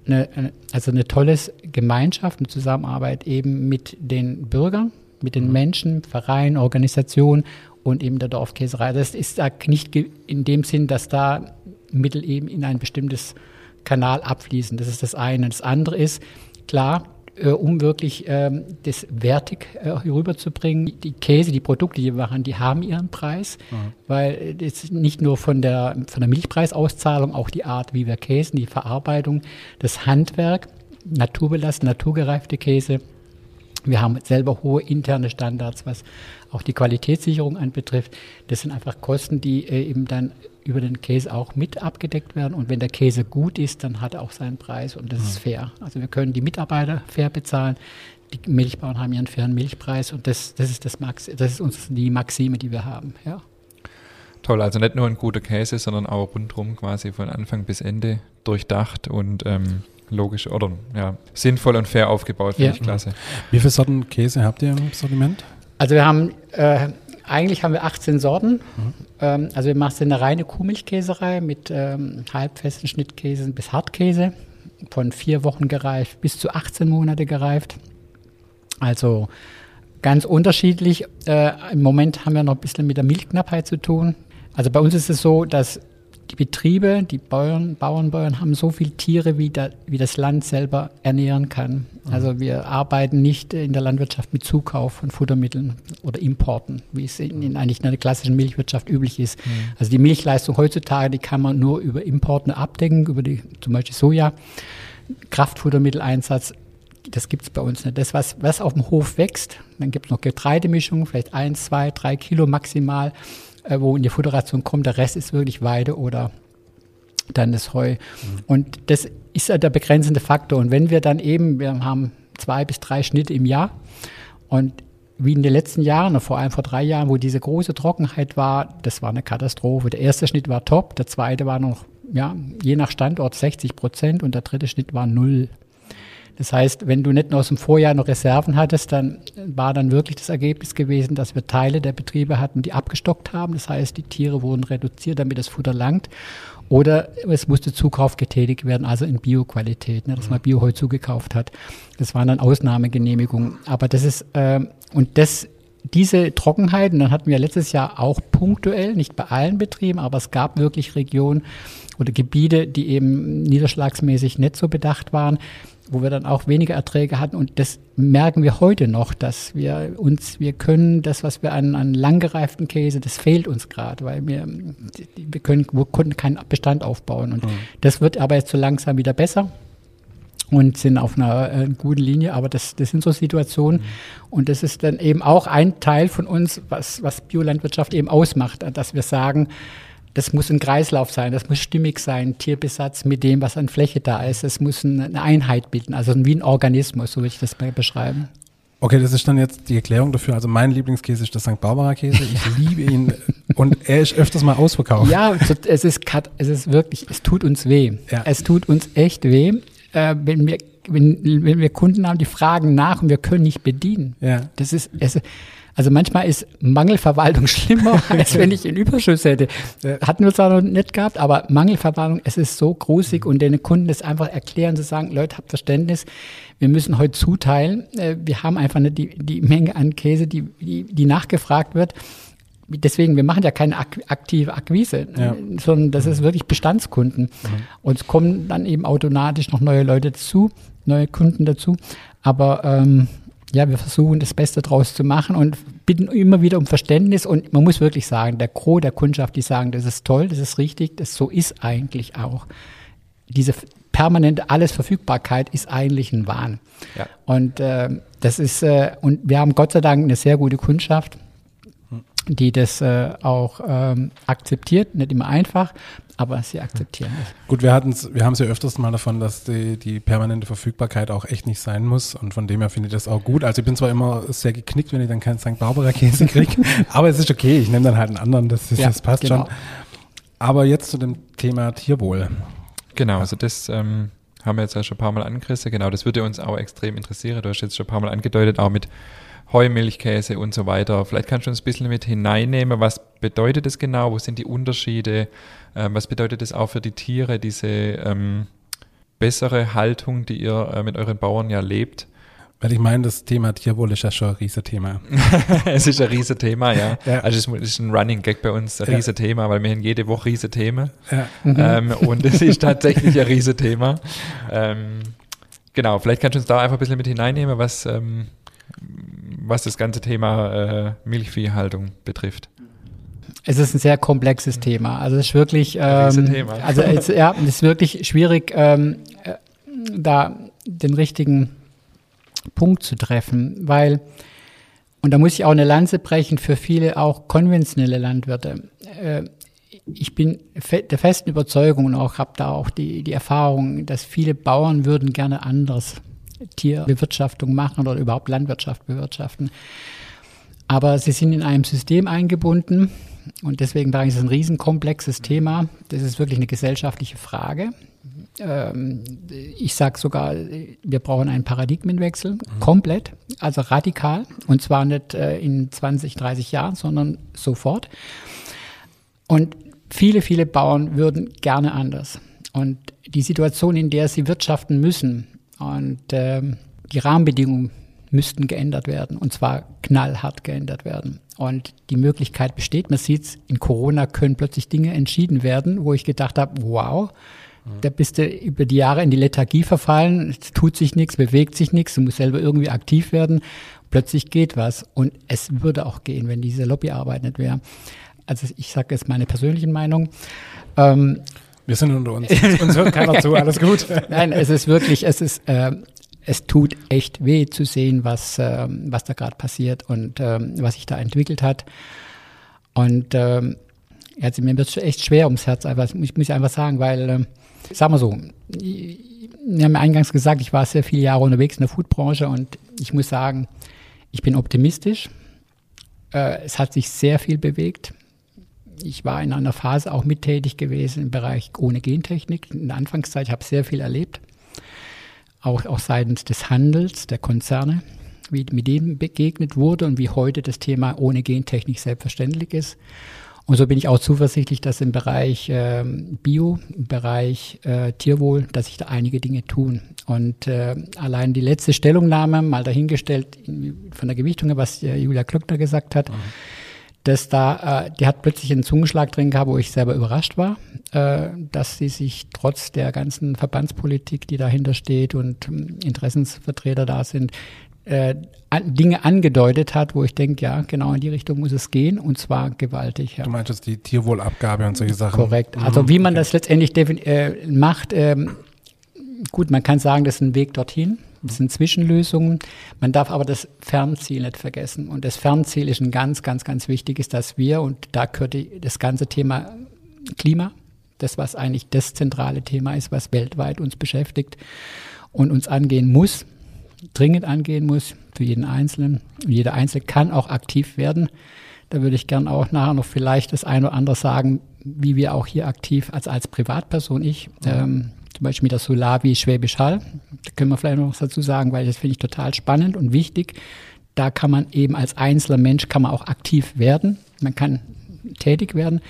A: eine, also eine tolle Gemeinschaft, eine Zusammenarbeit eben mit den Bürgern, mit den mhm. Menschen, Vereinen, Organisationen und eben der Dorfkäserei. Das ist da nicht in dem Sinn, dass da Mittel eben in ein bestimmtes Kanal abfließen. Das ist das eine. Das andere ist, klar, äh, um wirklich ähm, das wertig äh, rüberzubringen. Die Käse, die Produkte, die wir machen, die haben ihren Preis, mhm. weil es nicht nur von der, von der Milchpreisauszahlung, auch die Art, wie wir käsen, die Verarbeitung, das Handwerk, naturbelassen, naturgereifte Käse. Wir haben selber hohe interne Standards, was auch die Qualitätssicherung anbetrifft. Das sind einfach Kosten, die äh, eben dann über den Käse auch mit abgedeckt werden. Und wenn der Käse gut ist, dann hat er auch seinen Preis und das mhm. ist fair. Also wir können die Mitarbeiter fair bezahlen. Die Milchbauern haben ihren fairen Milchpreis und das, das, ist, das, Max, das ist uns die Maxime, die wir haben. Ja.
B: Toll, also nicht nur ein guter Käse, sondern auch rundherum quasi von Anfang bis Ende durchdacht und ähm, logisch oder ja, sinnvoll und fair aufgebaut, finde ja. ich klasse.
C: Wie viele Sorten Käse habt ihr im Sortiment?
A: Also wir haben äh, eigentlich haben wir 18 Sorten. Mhm. Ähm, also wir machen eine reine Kuhmilchkäserei mit ähm, halbfesten Schnittkäsen bis Hartkäse. Von vier Wochen gereift bis zu 18 Monate gereift. Also ganz unterschiedlich. Äh, Im Moment haben wir noch ein bisschen mit der Milchknappheit zu tun. Also bei uns ist es so, dass die Betriebe, die Bauern, Bauernbäuern haben so viele Tiere, wie, da, wie das Land selber ernähren kann. Mhm. Also wir arbeiten nicht in der Landwirtschaft mit Zukauf von Futtermitteln oder Importen, wie es in, in eigentlich in einer klassischen Milchwirtschaft üblich ist. Mhm. Also die Milchleistung heutzutage, die kann man nur über Importen abdecken, über die zum Beispiel Soja, Kraftfuttermitteleinsatz. Das gibt es bei uns nicht. Das, was, was auf dem Hof wächst, dann gibt es noch Getreidemischung, vielleicht eins, zwei, drei Kilo maximal äh, wo in die Futteration kommt. Der Rest ist wirklich Weide oder dann das Heu. Mhm. Und das ist der begrenzende Faktor. Und wenn wir dann eben, wir haben zwei bis drei Schnitte im Jahr und wie in den letzten Jahren, vor allem vor drei Jahren, wo diese große Trockenheit war, das war eine Katastrophe. Der erste Schnitt war top, der zweite war noch, ja, je nach Standort 60 Prozent und der dritte Schnitt war null. Das heißt, wenn du nicht nur aus dem Vorjahr noch Reserven hattest, dann war dann wirklich das Ergebnis gewesen, dass wir Teile der Betriebe hatten, die abgestockt haben. Das heißt, die Tiere wurden reduziert, damit das Futter langt. Oder es musste Zukauf getätigt werden, also in Bioqualität, ne, dass man Bioheu zugekauft hat. Das waren dann Ausnahmegenehmigungen. Aber das ist, äh, und das diese Trockenheit, und dann hatten wir letztes Jahr auch punktuell, nicht bei allen Betrieben, aber es gab wirklich Regionen oder Gebiete, die eben niederschlagsmäßig nicht so bedacht waren wo wir dann auch weniger Erträge hatten. Und das merken wir heute noch, dass wir uns, wir können das, was wir an, an langgereiften Käse, das fehlt uns gerade, weil wir, wir können, wir konnten keinen Bestand aufbauen. Und mhm. das wird aber jetzt so langsam wieder besser und sind auf einer äh, guten Linie, aber das, das sind so Situationen mhm. und das ist dann eben auch ein Teil von uns, was, was Biolandwirtschaft eben ausmacht, dass wir sagen, das muss ein Kreislauf sein, das muss stimmig sein, Tierbesatz mit dem, was an Fläche da ist. Es muss eine Einheit bilden, also wie ein Organismus, so würde ich das beschreiben.
C: Okay, das ist dann jetzt die Erklärung dafür. Also mein Lieblingskäse ist der St. Barbara Käse. Ich <laughs> liebe ihn und er ist öfters mal ausverkauft.
A: Ja, es ist, es ist wirklich, es tut uns weh. Ja. Es tut uns echt weh, äh, wenn wir wenn, wenn wir Kunden haben, die fragen nach und wir können nicht bedienen. Ja. Das ist, es, also manchmal ist Mangelverwaltung <laughs> schlimmer, als wenn ich einen Überschuss hätte. Hatten wir zwar noch nicht gehabt, aber Mangelverwaltung, es ist so grusig und den Kunden das einfach erklären, zu sagen, Leute, habt Verständnis, wir müssen heute zuteilen. Äh, wir haben einfach nicht die, die Menge an Käse, die, die, die nachgefragt wird deswegen, wir machen ja keine aktive Akquise, ja. sondern das ist wirklich Bestandskunden. Mhm. Und es kommen dann eben automatisch noch neue Leute dazu, neue Kunden dazu. Aber ähm, ja, wir versuchen das Beste draus zu machen und bitten immer wieder um Verständnis. Und man muss wirklich sagen, der Gros der Kundschaft, die sagen, das ist toll, das ist richtig, das so ist eigentlich auch. Diese permanente Allesverfügbarkeit ist eigentlich ein Wahn. Ja. Und äh, das ist, äh, und wir haben Gott sei Dank eine sehr gute Kundschaft. Die das äh, auch ähm, akzeptiert, nicht immer einfach, aber sie akzeptieren es.
C: Gut, wir hatten wir haben es ja öfters mal davon, dass die, die permanente Verfügbarkeit auch echt nicht sein muss und von dem her finde ich das auch gut. Also ich bin zwar immer sehr geknickt, wenn ich dann keinen St. Barbara Käse kriege, <laughs> aber es ist okay, ich nehme dann halt einen anderen, das, ist, ja, das passt genau. schon. Aber jetzt zu dem Thema Tierwohl.
B: Genau, also das ähm, haben wir jetzt ja schon ein paar Mal angerissen. Genau, das würde uns auch extrem interessieren. Du hast jetzt schon ein paar Mal angedeutet, auch mit Heumilchkäse und so weiter. Vielleicht kannst du uns ein bisschen mit hineinnehmen, was bedeutet das genau, wo sind die Unterschiede, ähm, was bedeutet das auch für die Tiere, diese ähm, bessere Haltung, die ihr äh, mit euren Bauern ja lebt.
C: Weil ich meine, das Thema Tierwohl ist ja schon ein Riesenthema. <laughs>
B: es ist ein Riesenthema, ja. ja. Also es ist ein Running Gag bei uns, ein ja. Riesenthema, weil wir haben jede Woche Riesenthemen. Ja. Ähm, und es ist tatsächlich ein Riesenthema. Ähm, genau, vielleicht kannst du uns da einfach ein bisschen mit hineinnehmen, was, ähm, was das ganze Thema äh, Milchviehhaltung betrifft.
A: Es ist ein sehr komplexes Thema. Also es ist wirklich, ähm, Thema. also es, ja, es ist wirklich schwierig, ähm, äh, da den richtigen Punkt zu treffen, weil und da muss ich auch eine Lanze brechen für viele auch konventionelle Landwirte. Äh, ich bin der festen Überzeugung und auch habe da auch die, die Erfahrung, dass viele Bauern würden gerne anders Tierbewirtschaftung machen oder überhaupt Landwirtschaft bewirtschaften. Aber sie sind in einem System eingebunden und deswegen sage ich, es ist ein riesenkomplexes Thema. Das ist wirklich eine gesellschaftliche Frage. Ähm, ich sage sogar, wir brauchen einen Paradigmenwechsel, mhm. komplett, also radikal. Und zwar nicht äh, in 20, 30 Jahren, sondern sofort. Und viele, viele Bauern würden gerne anders. Und die Situation, in der sie wirtschaften müssen, und äh, die Rahmenbedingungen müssten geändert werden und zwar knallhart geändert werden. Und die Möglichkeit besteht, man sieht es, in Corona können plötzlich Dinge entschieden werden, wo ich gedacht habe, wow, da bist du über die Jahre in die Lethargie verfallen, es tut sich nichts, bewegt sich nichts, du musst selber irgendwie aktiv werden, plötzlich geht was. Und es würde auch gehen, wenn diese Lobbyarbeit nicht wäre. Also ich sage jetzt meine persönliche Meinung.
C: Ähm, wir sind unter uns. Uns hört keiner zu, alles gut. <laughs>
A: Nein, es ist wirklich, es ist, äh, es tut echt weh zu sehen, was, äh, was da gerade passiert und äh, was sich da entwickelt hat. Und ähm, also mir wird es echt schwer ums Herz, einfach, ich muss einfach sagen, weil, äh, sagen wir so, wir haben ja eingangs gesagt, ich war sehr viele Jahre unterwegs in der Foodbranche und ich muss sagen, ich bin optimistisch. Äh, es hat sich sehr viel bewegt ich war in einer Phase auch mittätig gewesen im Bereich ohne Gentechnik. In der Anfangszeit habe ich sehr viel erlebt, auch, auch seitens des Handels, der Konzerne, wie mit dem begegnet wurde und wie heute das Thema ohne Gentechnik selbstverständlich ist. Und so bin ich auch zuversichtlich, dass im Bereich äh, Bio, im Bereich äh, Tierwohl, dass sich da einige Dinge tun. Und äh, allein die letzte Stellungnahme, mal dahingestellt von der Gewichtung, was äh, Julia Klöckner gesagt hat, mhm dass da, äh, die hat plötzlich einen Zungenschlag drin gehabt, wo ich selber überrascht war, äh, dass sie sich trotz der ganzen Verbandspolitik, die dahinter steht und ähm, Interessensvertreter da sind, äh, an, Dinge angedeutet hat, wo ich denke, ja, genau in die Richtung muss es gehen und zwar gewaltig. Ja.
C: Du meinst jetzt die Tierwohlabgabe und solche Sachen?
A: Korrekt. Also mhm, wie man okay. das letztendlich äh, macht, ähm, gut, man kann sagen, das ist ein Weg dorthin. Das sind Zwischenlösungen. Man darf aber das Fernziel nicht vergessen. Und das Fernziel ist ein ganz, ganz, ganz wichtiges, dass wir, und da gehört die, das ganze Thema Klima, das, was eigentlich das zentrale Thema ist, was weltweit uns beschäftigt und uns angehen muss, dringend angehen muss für jeden Einzelnen. Und jeder Einzelne kann auch aktiv werden. Da würde ich gern auch nachher noch vielleicht das eine oder andere sagen, wie wir auch hier aktiv, als als Privatperson, ich, ähm, zum Beispiel mit der Solavi Schwäbisch Hall. Da können wir vielleicht noch was dazu sagen, weil das finde ich total spannend und wichtig. Da kann man eben als einzelner Mensch kann man auch aktiv werden. Man kann tätig werden.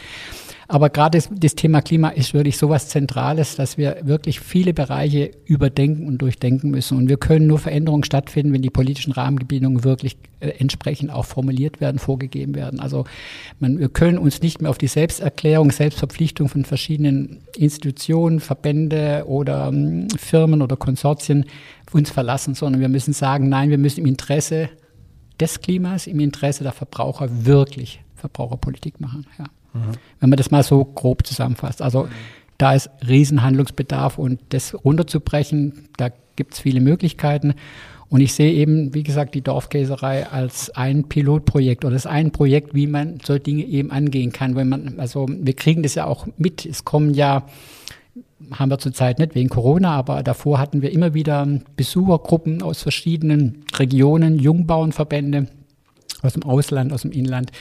A: Aber gerade das, das, Thema Klima ist wirklich so was Zentrales, dass wir wirklich viele Bereiche überdenken und durchdenken müssen. Und wir können nur Veränderungen stattfinden, wenn die politischen Rahmenbedingungen wirklich äh, entsprechend auch formuliert werden, vorgegeben werden. Also man, wir können uns nicht mehr auf die Selbsterklärung, Selbstverpflichtung von verschiedenen Institutionen, Verbände oder ähm, Firmen oder Konsortien uns verlassen, sondern wir müssen sagen, nein, wir müssen im Interesse des Klimas, im Interesse der Verbraucher wirklich Verbraucherpolitik machen. Ja. Mhm. Wenn man das mal so grob zusammenfasst. Also da ist Riesenhandlungsbedarf und das runterzubrechen, da gibt es viele Möglichkeiten. Und ich sehe eben, wie gesagt, die Dorfkäserei als ein Pilotprojekt oder das ein Projekt, wie man solche Dinge eben angehen kann. Wenn man, also wir kriegen das ja auch mit. Es kommen ja haben wir zurzeit nicht wegen Corona, aber davor hatten wir immer wieder Besuchergruppen aus verschiedenen Regionen, Jungbauernverbände aus dem Ausland, aus dem Inland,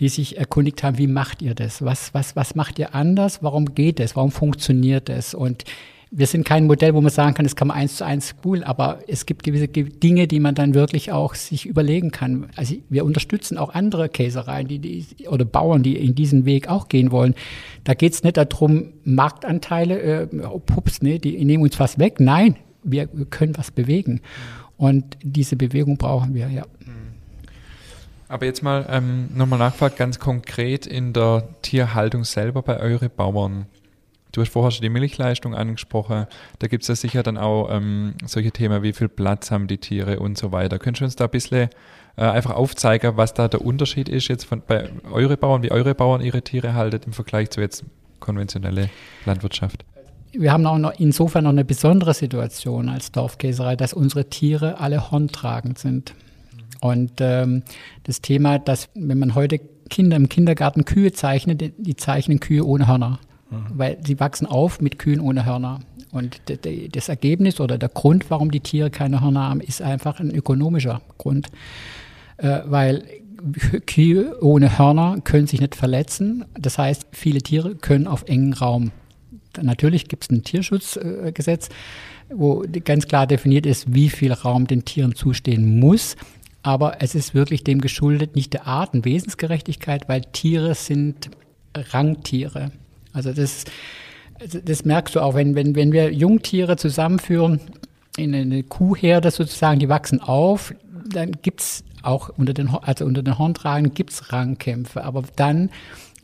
A: die sich erkundigt haben, wie macht ihr das? Was, was, was macht ihr anders? Warum geht es? Warum funktioniert es? Und wir sind kein Modell, wo man sagen kann, das kann man eins zu eins spulen, aber es gibt gewisse Dinge, die man dann wirklich auch sich überlegen kann. Also wir unterstützen auch andere Käsereien, die, die oder Bauern, die in diesen Weg auch gehen wollen. Da geht es nicht darum, Marktanteile, äh, oh, pups, ne, die nehmen uns was weg. Nein, wir, wir können was bewegen. Und diese Bewegung brauchen wir, ja.
B: Aber jetzt mal ähm, nochmal nachgefragt, ganz konkret in der Tierhaltung selber bei euren Bauern. Du hast vorher schon die Milchleistung angesprochen. Da gibt es ja sicher dann auch ähm, solche Themen, wie viel Platz haben die Tiere und so weiter. Könntest du uns da ein bisschen äh, einfach aufzeigen, was da der Unterschied ist jetzt von, bei euren Bauern, wie eure Bauern ihre Tiere halten im Vergleich zu jetzt konventionelle Landwirtschaft?
A: Wir haben auch noch insofern noch eine besondere Situation als Dorfkäserei, dass unsere Tiere alle horntragend sind. Und ähm, das Thema, dass wenn man heute Kinder im Kindergarten Kühe zeichnet, die zeichnen Kühe ohne Hörner, mhm. weil sie wachsen auf mit Kühen ohne Hörner. Und das Ergebnis oder der Grund, warum die Tiere keine Hörner haben, ist einfach ein ökonomischer Grund, äh, weil Kühe ohne Hörner können sich nicht verletzen. Das heißt, viele Tiere können auf engen Raum. Natürlich gibt es ein Tierschutzgesetz, wo ganz klar definiert ist, wie viel Raum den Tieren zustehen muss aber es ist wirklich dem geschuldet, nicht der Artenwesensgerechtigkeit, weil Tiere sind Rangtiere. Also das, das merkst du auch, wenn, wenn, wenn wir Jungtiere zusammenführen in eine Kuhherde sozusagen, die wachsen auf, dann gibt es auch unter den, also unter den Horntragen gibt Rangkämpfe. Aber dann,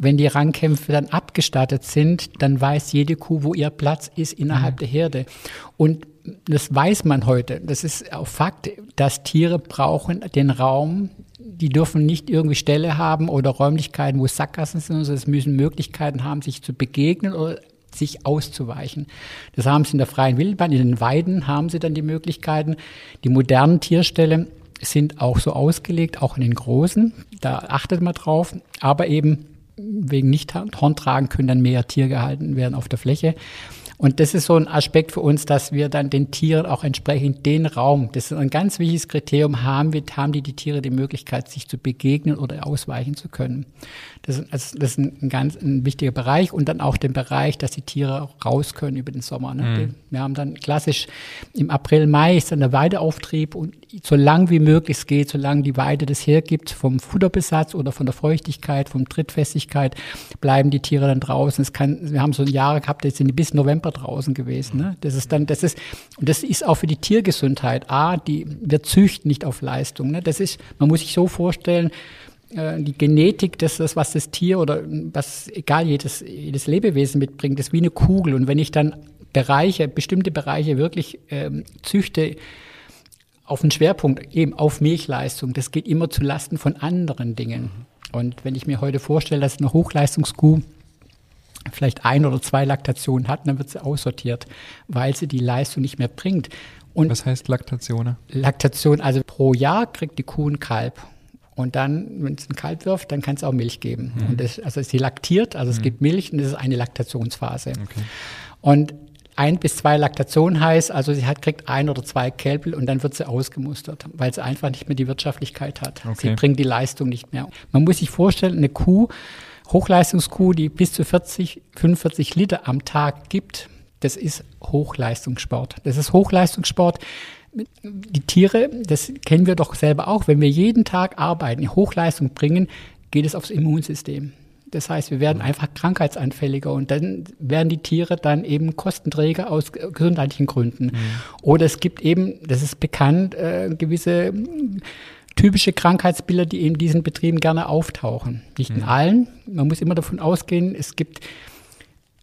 A: wenn die Rangkämpfe dann abgestattet sind, dann weiß jede Kuh, wo ihr Platz ist innerhalb mhm. der Herde. Und das weiß man heute, das ist auch Fakt, dass Tiere brauchen den Raum, die dürfen nicht irgendwie Ställe haben oder Räumlichkeiten, wo Sackgassen sind, sondern es müssen Möglichkeiten haben, sich zu begegnen oder sich auszuweichen. Das haben sie in der freien Wildbahn, in den Weiden haben sie dann die Möglichkeiten. Die modernen Tierställe sind auch so ausgelegt, auch in den großen, da achtet man drauf, aber eben wegen nicht Horntragen können dann mehr Tier gehalten werden auf der Fläche. Und das ist so ein Aspekt für uns, dass wir dann den Tieren auch entsprechend den Raum, das ist ein ganz wichtiges Kriterium, haben, wir, haben die, die Tiere die Möglichkeit, sich zu begegnen oder ausweichen zu können. Das, ist, also das ist ein, ganz ein wichtiger Bereich und dann auch den Bereich, dass die Tiere raus können über den Sommer. Ne? Mhm. Wir haben dann klassisch im April, Mai ist dann der Weideauftrieb und so lang wie möglich es geht, solange die Weide das hergibt, vom Futterbesatz oder von der Feuchtigkeit, vom Trittfestigkeit, bleiben die Tiere dann draußen. Es kann, wir haben so Jahre gehabt, jetzt sind die bis November draußen gewesen. Ne? Das ist dann, das ist, und das ist auch für die Tiergesundheit. A, die, wir züchten nicht auf Leistung. Ne? Das ist, man muss sich so vorstellen, die Genetik, das, das, was das Tier oder was, egal, jedes, jedes Lebewesen mitbringt, ist wie eine Kugel. Und wenn ich dann Bereiche, bestimmte Bereiche wirklich ähm, züchte, auf einen Schwerpunkt, eben auf Milchleistung, das geht immer zu Lasten von anderen Dingen. Und wenn ich mir heute vorstelle, dass eine Hochleistungskuh vielleicht ein oder zwei Laktationen hat, dann wird sie aussortiert, weil sie die Leistung nicht mehr bringt.
B: Und Was heißt Laktation?
A: Laktation, also pro Jahr kriegt die Kuh ein Kalb. Und dann, wenn es ein Kalb wirft, dann kann es auch Milch geben. Mhm. Und das, also sie laktiert, also mhm. es gibt Milch und das ist eine Laktationsphase. Okay. Und ein bis zwei Laktationen heißt, also sie hat, kriegt ein oder zwei Kälbel und dann wird sie ausgemustert, weil sie einfach nicht mehr die Wirtschaftlichkeit hat. Okay. Sie bringt die Leistung nicht mehr. Man muss sich vorstellen, eine Kuh Hochleistungskuh, die bis zu 40, 45 Liter am Tag gibt, das ist Hochleistungssport. Das ist Hochleistungssport. Die Tiere, das kennen wir doch selber auch, wenn wir jeden Tag arbeiten, Hochleistung bringen, geht es aufs Immunsystem. Das heißt, wir werden einfach krankheitsanfälliger und dann werden die Tiere dann eben Kostenträger aus gesundheitlichen Gründen. Mhm. Oder es gibt eben, das ist bekannt, äh, gewisse typische Krankheitsbilder, die in diesen Betrieben gerne auftauchen. Nicht in mhm. allen. Man muss immer davon ausgehen, es gibt,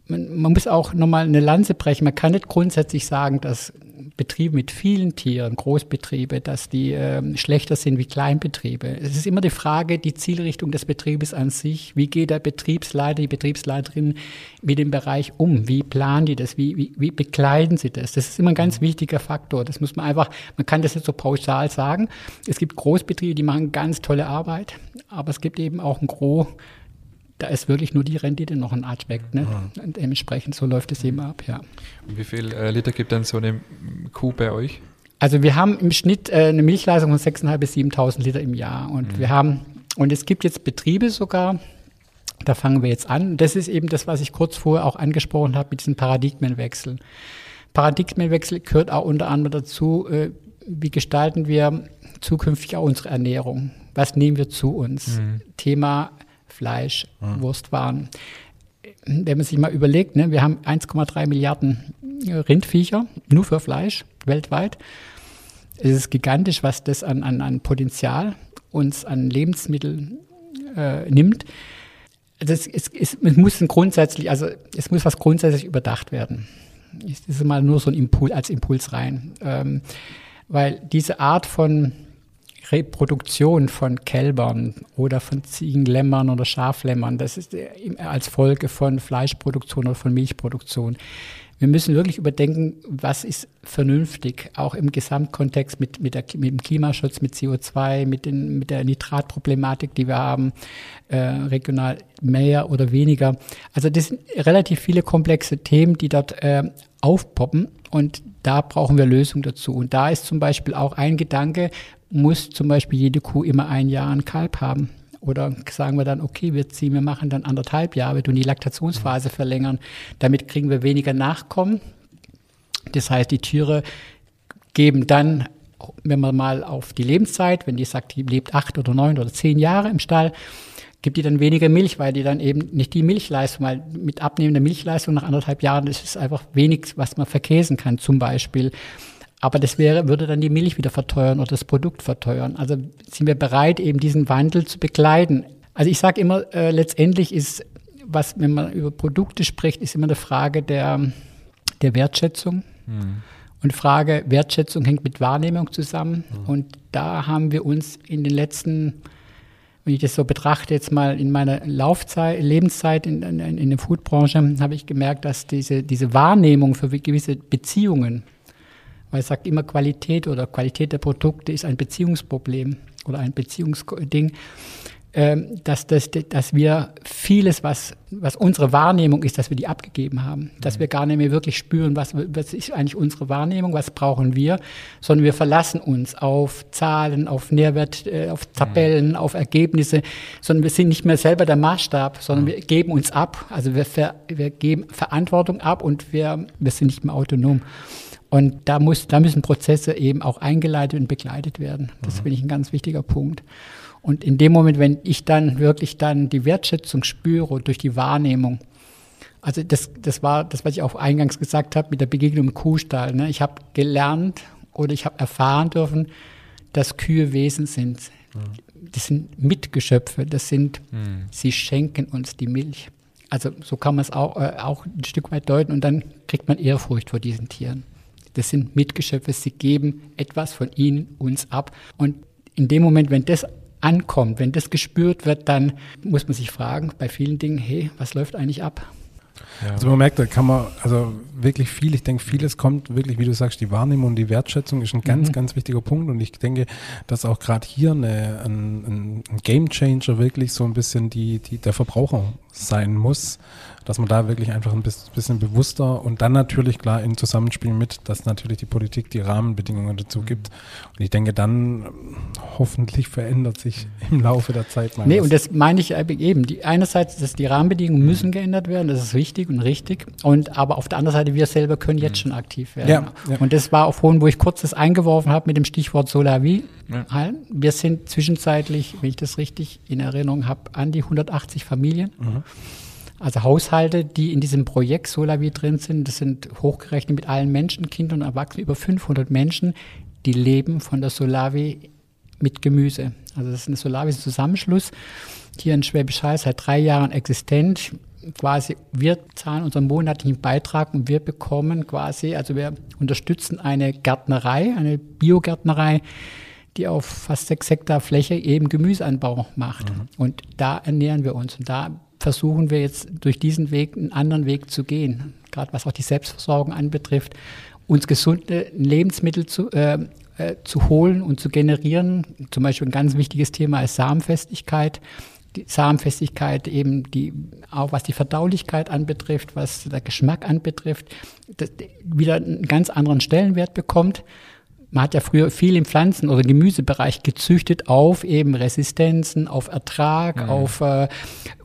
A: man, man muss auch nochmal eine Lanze brechen. Man kann nicht grundsätzlich sagen, dass Betriebe mit vielen Tieren, Großbetriebe, dass die äh, schlechter sind wie Kleinbetriebe. Es ist immer die Frage, die Zielrichtung des Betriebes an sich. Wie geht der Betriebsleiter, die Betriebsleiterin mit dem Bereich um? Wie planen die das? Wie, wie, wie bekleiden sie das? Das ist immer ein ganz wichtiger Faktor. Das muss man einfach, man kann das nicht so pauschal sagen. Es gibt Großbetriebe, die machen ganz tolle Arbeit, aber es gibt eben auch ein Gros, da ist wirklich nur die Rendite noch ein Aspekt. Ne? Mhm. Und dementsprechend so läuft es eben ab, ja.
B: Und wie viel äh, Liter gibt dann so eine Kuh bei euch?
A: Also wir haben im Schnitt äh, eine Milchleistung von 6.500 bis 7.000 Liter im Jahr. Und mhm. wir haben, und es gibt jetzt Betriebe sogar, da fangen wir jetzt an. Das ist eben das, was ich kurz vorher auch angesprochen habe mit diesem Paradigmenwechsel. Paradigmenwechsel gehört auch unter anderem dazu, äh, wie gestalten wir zukünftig auch unsere Ernährung? Was nehmen wir zu uns? Mhm. Thema Fleisch, mhm. Wurstwaren. Wenn man sich mal überlegt, ne, wir haben 1,3 Milliarden äh, Rindviecher nur für Fleisch weltweit. Es ist gigantisch, was das an, an, an Potenzial uns an Lebensmitteln äh, nimmt. Das ist, es, es muss grundsätzlich, also es muss was grundsätzlich überdacht werden. Das ist mal nur so ein Impuls als Impuls rein. Ähm, weil diese Art von Reproduktion von Kälbern oder von Ziegenlämmern oder Schaflämmern, das ist als Folge von Fleischproduktion oder von Milchproduktion. Wir müssen wirklich überdenken, was ist vernünftig, auch im Gesamtkontext mit, mit, der, mit dem Klimaschutz, mit CO2, mit, den, mit der Nitratproblematik, die wir haben, äh, regional mehr oder weniger. Also das sind relativ viele komplexe Themen, die dort äh, aufpoppen und da brauchen wir Lösungen dazu. Und da ist zum Beispiel auch ein Gedanke, muss zum Beispiel jede Kuh immer ein Jahr ein Kalb haben. Oder sagen wir dann, okay, wir ziehen, wir machen dann anderthalb Jahre, wir tun die Laktationsphase verlängern. Damit kriegen wir weniger Nachkommen. Das heißt, die Tiere geben dann, wenn man mal auf die Lebenszeit, wenn die sagt, die lebt acht oder neun oder zehn Jahre im Stall, gibt die dann weniger Milch, weil die dann eben nicht die Milchleistung, weil mit abnehmender Milchleistung nach anderthalb Jahren, das ist einfach wenig, was man verkäsen kann, zum Beispiel. Aber das wäre, würde dann die Milch wieder verteuern oder das Produkt verteuern. Also sind wir bereit, eben diesen Wandel zu begleiten. Also ich sage immer, äh, letztendlich ist, was, wenn man über Produkte spricht, ist immer eine Frage der, der Wertschätzung. Mhm. Und Frage Wertschätzung hängt mit Wahrnehmung zusammen. Mhm. Und da haben wir uns in den letzten, wenn ich das so betrachte, jetzt mal in meiner Laufzeit, Lebenszeit in, in, in der Foodbranche, habe ich gemerkt, dass diese, diese Wahrnehmung für gewisse Beziehungen, weil ich sage immer, Qualität oder Qualität der Produkte ist ein Beziehungsproblem oder ein Beziehungsding. Ähm, dass, dass, dass wir vieles, was, was unsere Wahrnehmung ist, dass wir die abgegeben haben. Dass mhm. wir gar nicht mehr wirklich spüren, was, was ist eigentlich unsere Wahrnehmung, was brauchen wir, sondern wir verlassen uns auf Zahlen, auf Nährwert, äh, auf Tabellen, mhm. auf Ergebnisse, sondern wir sind nicht mehr selber der Maßstab, sondern mhm. wir geben uns ab. Also wir, wir geben Verantwortung ab und wir, wir sind nicht mehr autonom. Und da, muss, da müssen Prozesse eben auch eingeleitet und begleitet werden. Das mhm. finde ich ein ganz wichtiger Punkt. Und in dem Moment, wenn ich dann wirklich dann die Wertschätzung spüre durch die Wahrnehmung, also das, das war das, was ich auch eingangs gesagt habe mit der Begegnung im Kuhstall. Ne? Ich habe gelernt oder ich habe erfahren dürfen, dass Kühe Wesen sind. Mhm. Das sind Mitgeschöpfe, das sind, mhm. sie schenken uns die Milch. Also so kann man es auch, äh, auch ein Stück weit deuten und dann kriegt man Ehrfurcht vor diesen Tieren. Das sind Mitgeschöpfe, sie geben etwas von ihnen uns ab. Und in dem Moment, wenn das ankommt, wenn das gespürt wird, dann muss man sich fragen, bei vielen Dingen, hey, was läuft eigentlich ab?
C: Ja. Also man merkt, da kann man, also wirklich viel, ich denke, vieles kommt wirklich, wie du sagst, die Wahrnehmung und die Wertschätzung ist ein ganz, mhm. ganz wichtiger Punkt und ich denke, dass auch gerade hier eine, ein, ein Game Changer wirklich so ein bisschen die, die, der Verbraucher sein muss, dass man da wirklich einfach ein bisschen bewusster und dann natürlich klar in Zusammenspiel mit, dass natürlich die Politik die Rahmenbedingungen dazu gibt. Und ich denke, dann hoffentlich verändert sich im Laufe der Zeit
A: mal. Nee, was. und das meine ich eben. Die, einerseits, dass die Rahmenbedingungen müssen mhm. geändert werden, das ist wichtig und richtig. Und aber auf der anderen Seite, wir selber können jetzt mhm. schon aktiv werden. Ja, ja. Und das war auch vorhin, wo ich kurz das eingeworfen habe mit dem Stichwort Solavi. Ja. Wir sind zwischenzeitlich, wenn ich das richtig in Erinnerung habe, an die 180 Familien. Mhm. Also Haushalte, die in diesem Projekt Solavi drin sind, das sind hochgerechnet mit allen Menschen, Kindern und Erwachsenen, über 500 Menschen, die leben von der Solavi mit Gemüse. Also das ist eine Solavi Zusammenschluss, hier in Schwäbisch Hall seit drei Jahren existent. quasi, wir zahlen unseren monatlichen Beitrag und wir bekommen quasi, also wir unterstützen eine Gärtnerei, eine Biogärtnerei, die auf fast sechs Hektar Fläche eben Gemüseanbau macht. Mhm. Und da ernähren wir uns. Und da versuchen wir jetzt durch diesen Weg einen anderen Weg zu gehen, gerade was auch die Selbstversorgung anbetrifft, uns gesunde Lebensmittel zu, äh, äh, zu holen und zu generieren. Zum Beispiel ein ganz wichtiges Thema ist Samenfestigkeit. Die Samenfestigkeit eben die, auch was die Verdaulichkeit anbetrifft, was der Geschmack anbetrifft, wieder einen ganz anderen Stellenwert bekommt man hat ja früher viel im Pflanzen- oder Gemüsebereich gezüchtet auf eben Resistenzen, auf Ertrag, ja. auf äh,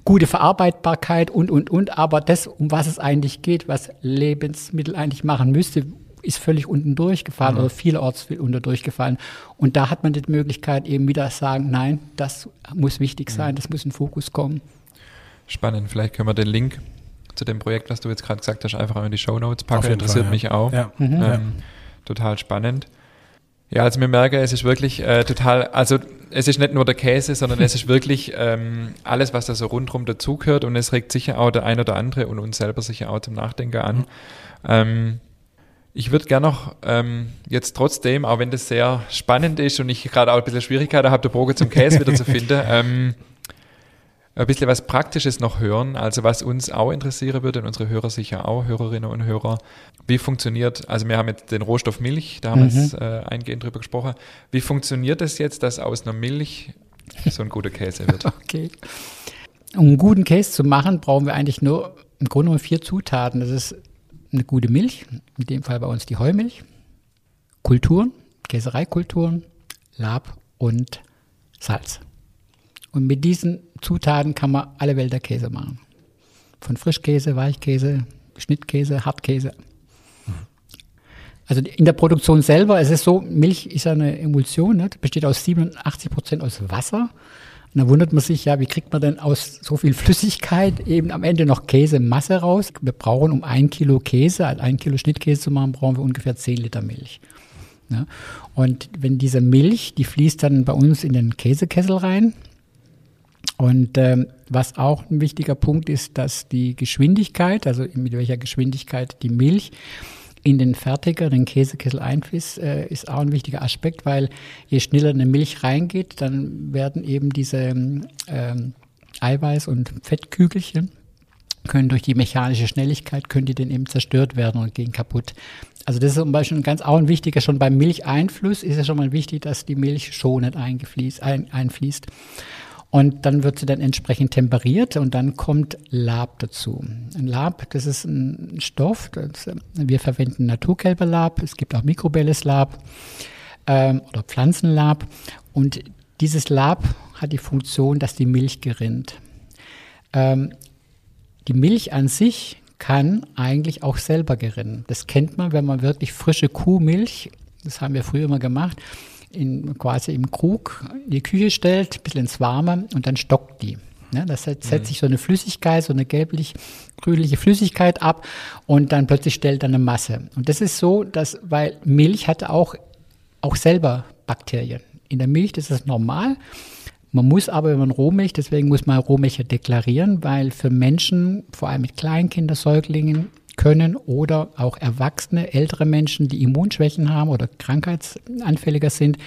A: gute Verarbeitbarkeit und, und, und. Aber das, um was es eigentlich geht, was Lebensmittel eigentlich machen müsste, ist völlig unten durchgefallen ja. oder vielerorts unter durchgefallen. Und da hat man die Möglichkeit eben wieder sagen, nein, das muss wichtig sein, ja. das muss in Fokus kommen.
B: Spannend. Vielleicht können wir den Link zu dem Projekt, was du jetzt gerade gesagt hast, einfach in die Show Notes packen. Interessiert Fall, mich auch. Mhm. Ähm, total spannend. Ja, also wir merken, es ist wirklich äh, total, also es ist nicht nur der Käse, sondern es ist wirklich <laughs> ähm, alles, was da so rundherum dazugehört und es regt sicher auch der ein oder andere und uns selber sicher auch zum Nachdenken an. Mhm. Ähm, ich würde gerne noch ähm, jetzt trotzdem, auch wenn das sehr spannend ist und ich gerade auch ein bisschen Schwierigkeiten habe, der Bogen zum Käse wieder zu finden, <laughs> ähm, ein bisschen was Praktisches noch hören. Also was uns auch interessieren würde und unsere Hörer sicher auch, Hörerinnen und Hörer, wie funktioniert, also wir haben jetzt den Rohstoff Milch, da haben wir mhm. äh, eingehend drüber gesprochen. Wie funktioniert das jetzt, dass aus einer Milch so ein guter Käse wird? <laughs>
A: okay. Um einen guten Käse zu machen, brauchen wir eigentlich nur im Grunde genommen vier Zutaten. Das ist eine gute Milch, in dem Fall bei uns die Heumilch, Kulturen, Käsereikulturen, Lab und Salz. Und mit diesen Zutaten kann man alle Welt der Käse machen. Von Frischkäse, Weichkäse, Schnittkäse, Hartkäse. Also in der Produktion selber, es ist so, Milch ist ja eine Emulsion, ne? besteht aus 87 Prozent aus Wasser. Und da wundert man sich, ja, wie kriegt man denn aus so viel Flüssigkeit eben am Ende noch Käsemasse raus? Wir brauchen, um ein Kilo Käse, also ein Kilo Schnittkäse zu machen, brauchen wir ungefähr 10 Liter Milch. Ne? Und wenn diese Milch, die fließt dann bei uns in den Käsekessel rein, und ähm, was auch ein wichtiger Punkt ist, dass die Geschwindigkeit, also mit welcher Geschwindigkeit die Milch in den Fertiger, den Käsekessel einfließt, äh, ist auch ein wichtiger Aspekt, weil je schneller eine Milch reingeht, dann werden eben diese ähm, Eiweiß- und Fettkügelchen können durch die mechanische Schnelligkeit, können die dann eben zerstört werden und gehen kaputt. Also das ist zum Beispiel ein ganz auch ein wichtiger, schon beim Milcheinfluss ist es schon mal wichtig, dass die Milch schonend ein, einfließt. Und dann wird sie dann entsprechend temperiert und dann kommt Lab dazu. Ein Lab, das ist ein Stoff, das, wir verwenden Naturkälberlab, es gibt auch Mikrobelles Lab ähm, oder Pflanzenlab. Und dieses Lab hat die Funktion, dass die Milch gerinnt. Ähm, die Milch an sich kann eigentlich auch selber gerinnen. Das kennt man, wenn man wirklich frische Kuhmilch, das haben wir früher immer gemacht, in, quasi im Krug in die Küche stellt, ein bisschen ins Warme und dann stockt die. Ne, das setzt mhm. sich so eine Flüssigkeit, so eine gelblich-grünliche Flüssigkeit ab und dann plötzlich stellt er eine Masse. Und das ist so, dass, weil Milch hat auch, auch selber Bakterien. In der Milch das ist normal. Man muss aber, wenn man Rohmilch, deswegen muss man Rohmilch deklarieren, weil für Menschen, vor allem mit Kleinkinder, Säuglingen, können oder auch erwachsene, ältere Menschen, die Immunschwächen haben oder krankheitsanfälliger sind,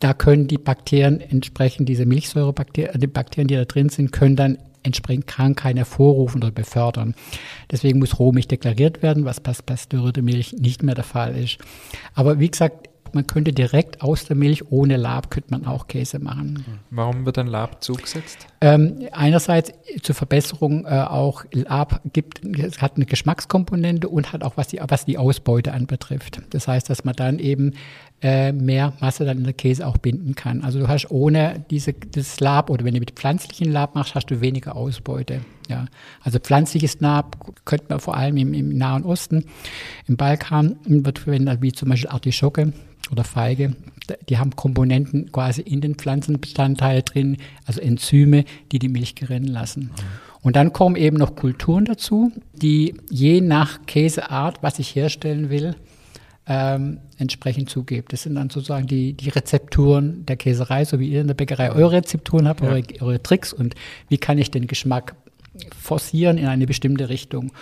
A: da können die Bakterien entsprechend, diese Milchsäurebakterien, die Bakterien, die da drin sind, können dann entsprechend Krankheiten hervorrufen oder befördern. Deswegen muss Rohmilch deklariert werden, was bei pasteurierter Milch nicht mehr der Fall ist. Aber wie gesagt, man könnte direkt aus der Milch ohne Lab könnte man auch Käse machen.
B: Warum wird dann Lab zugesetzt?
A: Ähm, einerseits zur Verbesserung äh, auch Lab gibt, hat eine Geschmackskomponente und hat auch was die, was die Ausbeute anbetrifft. Das heißt, dass man dann eben äh, mehr Masse dann in der Käse auch binden kann. Also du hast ohne diese, das Lab oder wenn du mit pflanzlichen Lab machst, hast du weniger Ausbeute. Ja. Also pflanzliches Lab könnte man vor allem im, im Nahen Osten, im Balkan wird verwendet, wie zum Beispiel Artischocke oder Feige, die haben Komponenten quasi in den Pflanzenbestandteilen drin, also Enzyme, die die Milch gerinnen lassen. Und dann kommen eben noch Kulturen dazu, die je nach Käseart, was ich herstellen will, ähm, entsprechend zugibt. Das sind dann sozusagen die, die Rezepturen der Käserei, so wie ihr in der Bäckerei eure Rezepturen habt, ja. eure, eure Tricks und wie kann ich den Geschmack forcieren in eine bestimmte Richtung.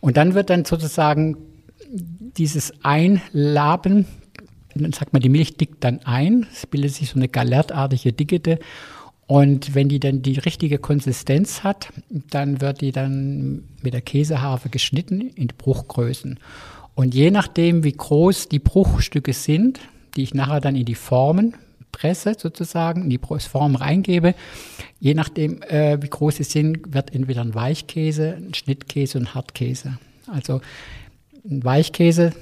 A: Und dann wird dann sozusagen dieses Einlaben, dann sagt man, die Milch dickt dann ein, es bildet sich so eine galertartige Dicke. Und wenn die dann die richtige Konsistenz hat, dann wird die dann mit der Käseharfe geschnitten in Bruchgrößen. Und je nachdem, wie groß die Bruchstücke sind, die ich nachher dann in die Formen presse sozusagen, in die Form reingebe. Je nachdem, äh, wie groß sie sind, wird entweder ein Weichkäse, ein Schnittkäse und ein Hartkäse. Also ein Weichkäse,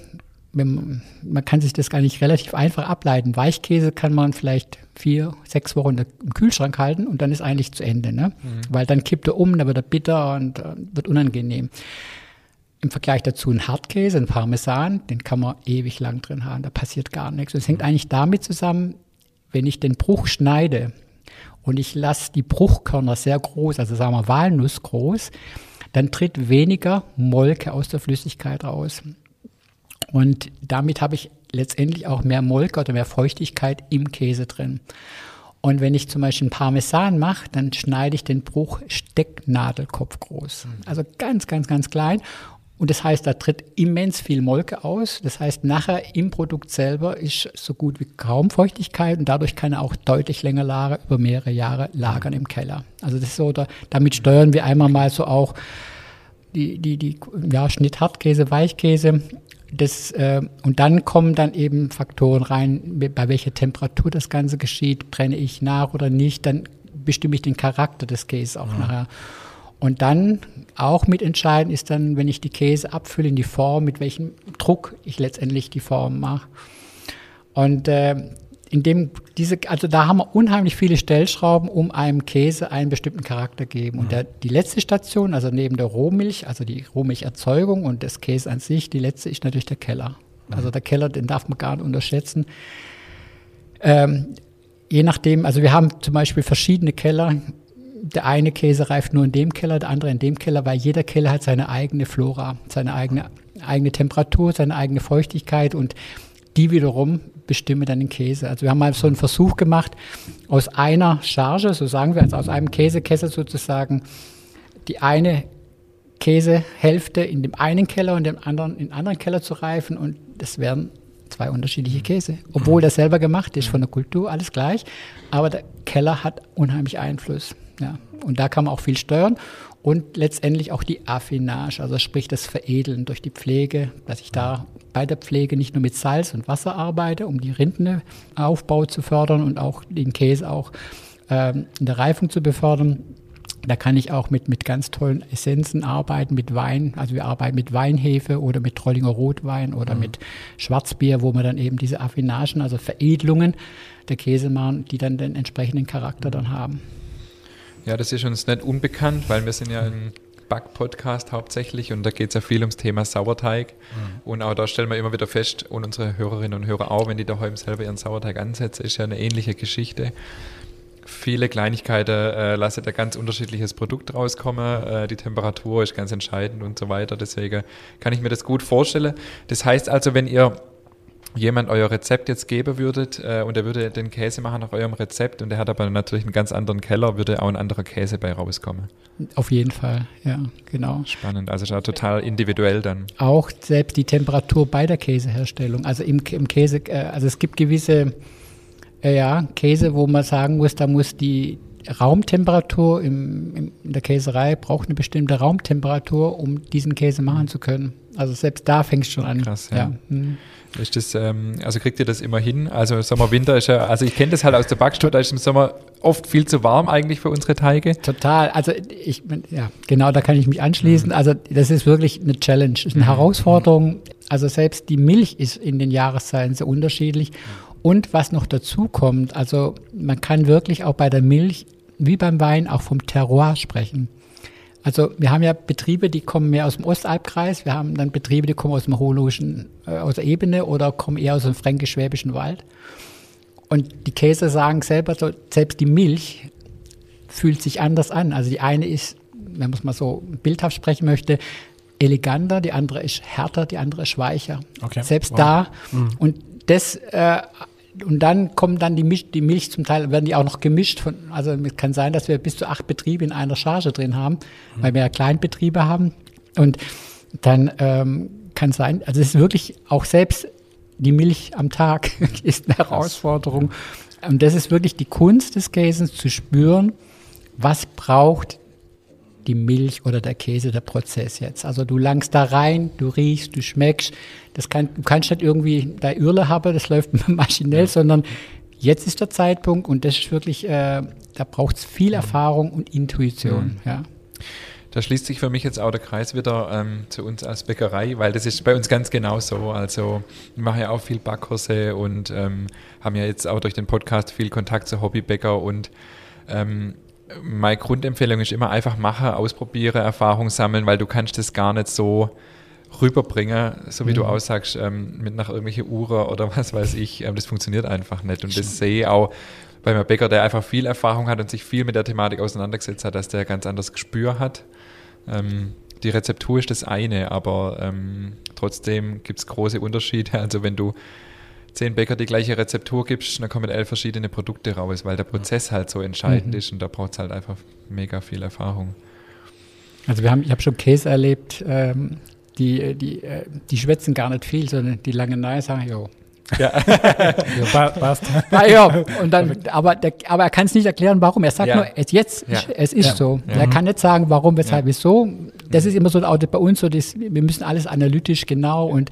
A: man, kann sich das gar nicht relativ einfach ableiten. Weichkäse kann man vielleicht vier, sechs Wochen im Kühlschrank halten und dann ist eigentlich zu Ende, ne? Mhm. Weil dann kippt er um, dann wird er bitter und äh, wird unangenehm. Im Vergleich dazu ein Hartkäse, ein Parmesan, den kann man ewig lang drin haben, da passiert gar nichts. Es hängt mhm. eigentlich damit zusammen, wenn ich den Bruch schneide und ich lasse die Bruchkörner sehr groß, also sagen wir Walnuss groß, dann tritt weniger Molke aus der Flüssigkeit raus. Und damit habe ich letztendlich auch mehr Molke oder mehr Feuchtigkeit im Käse drin. Und wenn ich zum Beispiel einen Parmesan mache, dann schneide ich den Bruch Stecknadelkopf groß. Mhm. Also ganz, ganz, ganz klein. Und das heißt, da tritt immens viel Molke aus. Das heißt, nachher im Produkt selber ist so gut wie kaum Feuchtigkeit und dadurch kann er auch deutlich länger lagern, über mehrere Jahre lagern im Keller. Also das ist so, da, damit steuern wir einmal mal so auch die, die, die ja, Schnitt Hartkäse, Weichkäse. Das, äh, und dann kommen dann eben Faktoren rein, bei welcher Temperatur das Ganze geschieht, brenne ich nach oder nicht, dann bestimme ich den Charakter des Käses auch ja. nachher. Und dann auch mitentscheidend ist dann, wenn ich die Käse abfülle in die Form, mit welchem Druck ich letztendlich die Form mache. Und äh, in dem diese, also da haben wir unheimlich viele Stellschrauben, um einem Käse einen bestimmten Charakter geben. Und der, die letzte Station, also neben der Rohmilch, also die Rohmilcherzeugung und des Käse an sich, die letzte ist natürlich der Keller. Also der Keller, den darf man gar nicht unterschätzen. Ähm, je nachdem, also wir haben zum Beispiel verschiedene Keller der eine Käse reift nur in dem Keller, der andere in dem Keller, weil jeder Keller hat seine eigene Flora, seine eigene, eigene Temperatur, seine eigene Feuchtigkeit und die wiederum bestimmen dann den Käse. Also wir haben mal so einen Versuch gemacht, aus einer Charge, so sagen wir, also aus einem Käsekessel sozusagen, die eine Käsehälfte in dem einen Keller und dem anderen in den anderen Keller zu reifen und das wären zwei unterschiedliche Käse. Obwohl der selber gemacht ist von der Kultur, alles gleich, aber der Keller hat unheimlich Einfluss. Ja. Und da kann man auch viel steuern und letztendlich auch die Affinage, also sprich das Veredeln durch die Pflege, dass ich da bei der Pflege nicht nur mit Salz und Wasser arbeite, um die Rindenaufbau zu fördern und auch den Käse auch ähm, in der Reifung zu befördern. Da kann ich auch mit, mit ganz tollen Essenzen arbeiten, mit Wein. Also wir arbeiten mit Weinhefe oder mit Trollinger Rotwein oder mhm. mit Schwarzbier, wo wir dann eben diese Affinagen, also Veredelungen der Käse machen, die dann den entsprechenden Charakter dann haben.
B: Ja, das ist uns nicht unbekannt, weil wir sind ja ein Back-Podcast hauptsächlich und da geht es ja viel ums Thema Sauerteig. Mhm. Und auch da stellen wir immer wieder fest, und unsere Hörerinnen und Hörer auch, wenn die daheim selber ihren Sauerteig ansetzen, ist ja eine ähnliche Geschichte. Viele Kleinigkeiten äh, lassen da ganz unterschiedliches Produkt rauskommen. Äh, die Temperatur ist ganz entscheidend und so weiter. Deswegen kann ich mir das gut vorstellen. Das heißt also, wenn ihr jemand euer Rezept jetzt geben würdet äh, und er würde den Käse machen nach eurem Rezept und er hat aber natürlich einen ganz anderen Keller, würde auch ein anderer Käse bei rauskommen.
A: Auf jeden Fall, ja, genau.
B: Spannend, also total individuell dann.
A: Auch selbst die Temperatur bei der Käseherstellung, also im, im Käse, äh, also es gibt gewisse äh, ja, Käse, wo man sagen muss, da muss die Raumtemperatur im, im, in der Käserei braucht eine bestimmte Raumtemperatur, um diesen Käse machen zu können. Also selbst da fängt es schon an.
B: Krass, ja. ja. Hm. Ist das, ähm, also kriegt ihr das immer hin? Also Sommer, Winter ist ja, also ich kenne das halt aus der Backstube, da ist im Sommer oft viel zu warm eigentlich für unsere Teige.
A: Total. Also ich, ja, genau, da kann ich mich anschließen. Mhm. Also das ist wirklich eine Challenge, ist eine mhm. Herausforderung. Also selbst die Milch ist in den Jahreszeiten sehr unterschiedlich. Und was noch dazu kommt, also man kann wirklich auch bei der Milch wie beim Wein auch vom Terroir sprechen. Also wir haben ja Betriebe, die kommen mehr aus dem Ostalbkreis, wir haben dann Betriebe, die kommen aus dem Hohologischen, äh, aus der Ebene oder kommen eher aus dem fränkisch-schwäbischen Wald. Und die Käse sagen selber, so, selbst die Milch fühlt sich anders an. Also die eine ist, wenn man es mal so bildhaft sprechen möchte, eleganter, die andere ist härter, die andere ist weicher. Okay. Selbst wow. da. Mhm. Und das, äh, und dann kommen dann die, Misch, die Milch zum Teil, werden die auch noch gemischt. Von, also es kann sein, dass wir bis zu acht Betriebe in einer Charge drin haben, mhm. weil wir ja Kleinbetriebe haben. Und dann ähm, kann sein, also es ist wirklich auch selbst die Milch am Tag <laughs> ist eine Herausforderung. Und das ist wirklich die Kunst des Käsens, zu spüren, was braucht die Milch oder der Käse, der Prozess jetzt. Also du langst da rein, du riechst, du schmeckst. Das kann, du kannst nicht irgendwie da Irle haben, das läuft <laughs> maschinell, ja. sondern jetzt ist der Zeitpunkt und das ist wirklich, äh, da braucht es viel Erfahrung und Intuition. Mhm. Ja.
B: Da schließt sich für mich jetzt auch der Kreis wieder ähm, zu uns als Bäckerei, weil das ist bei uns ganz genau so. Also wir machen ja auch viel Backkurse und ähm, haben ja jetzt auch durch den Podcast viel Kontakt zu Hobbybäcker und ähm, meine Grundempfehlung ist immer einfach machen, ausprobieren, Erfahrung sammeln, weil du kannst das gar nicht so rüberbringen, so wie mhm. du aussagst, ähm, mit nach irgendwelche Uhren oder <laughs> was weiß ich. Ähm, das funktioniert einfach nicht. Und das sehe ich auch bei meinem Bäcker, der einfach viel Erfahrung hat und sich viel mit der Thematik auseinandergesetzt hat, dass der ganz anderes Gespür hat. Ähm, die Rezeptur ist das eine, aber ähm, trotzdem gibt es große Unterschiede. <laughs> Also wenn du zehn Bäcker die gleiche Rezeptur gibst, dann kommen elf verschiedene Produkte raus, weil der Prozess halt so entscheidend mhm. ist und da braucht es halt einfach mega viel Erfahrung.
A: Also wir haben, ich habe schon Käse erlebt, ähm, die, die, äh, die schwätzen gar nicht viel, sondern die lange Nein sagen, jo. Ja. ja, <laughs> passt. <laughs> Ah, ja, und dann, aber, der, aber er kann es nicht erklären, warum. Er sagt ja. nur, es jetzt, ja. es ist so. Er kann nicht sagen, warum, weshalb, wieso. Das ist immer so auch bei uns so, das, wir müssen alles analytisch genau und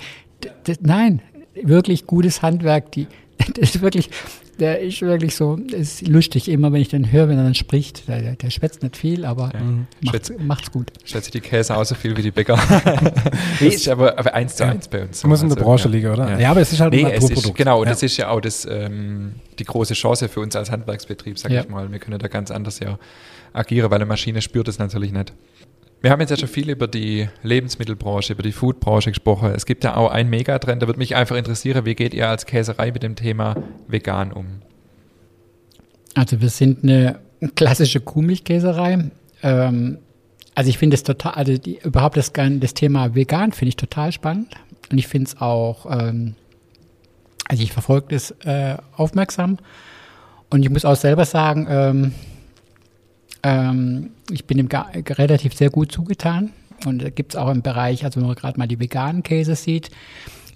A: das, nein, wirklich gutes Handwerk, die, <laughs> das ist wirklich, der ist wirklich so, ist lustig immer, wenn ich den höre, wenn er dann spricht. Der, der schwätzt nicht viel, aber ja. macht's, Schätz, macht's gut.
B: Schätze die Käse auch so viel wie die Bäcker. <laughs> nee, ist aber, aber eins zu eins bei uns.
C: So. Muss in der also, Branche ja. liegen, oder?
B: Ja. ja. aber es ist halt nee, ein Naturprodukt. Ist, genau, und das ist ja auch das, ähm, die große Chance für uns als Handwerksbetrieb, sag ich mal. Wir können da ganz anders ja agieren, weil eine Maschine spürt es natürlich nicht. Wir haben jetzt ja schon viel über die Lebensmittelbranche, über die Foodbranche gesprochen. Es gibt ja auch einen Megatrend, da würde mich einfach interessieren, wie geht ihr als Käserei mit dem Thema vegan um?
A: Also wir sind eine klassische Kuhmilchkäserei. Ähm, also ich finde es total, also die, überhaupt das, das Thema vegan finde ich total spannend. Und ich finde es auch, ähm, also ich verfolge das äh, aufmerksam. Und ich muss auch selber sagen, ähm, ähm, ich bin dem relativ sehr gut zugetan. Und da gibt es auch im Bereich, also wenn man gerade mal die veganen Käse sieht,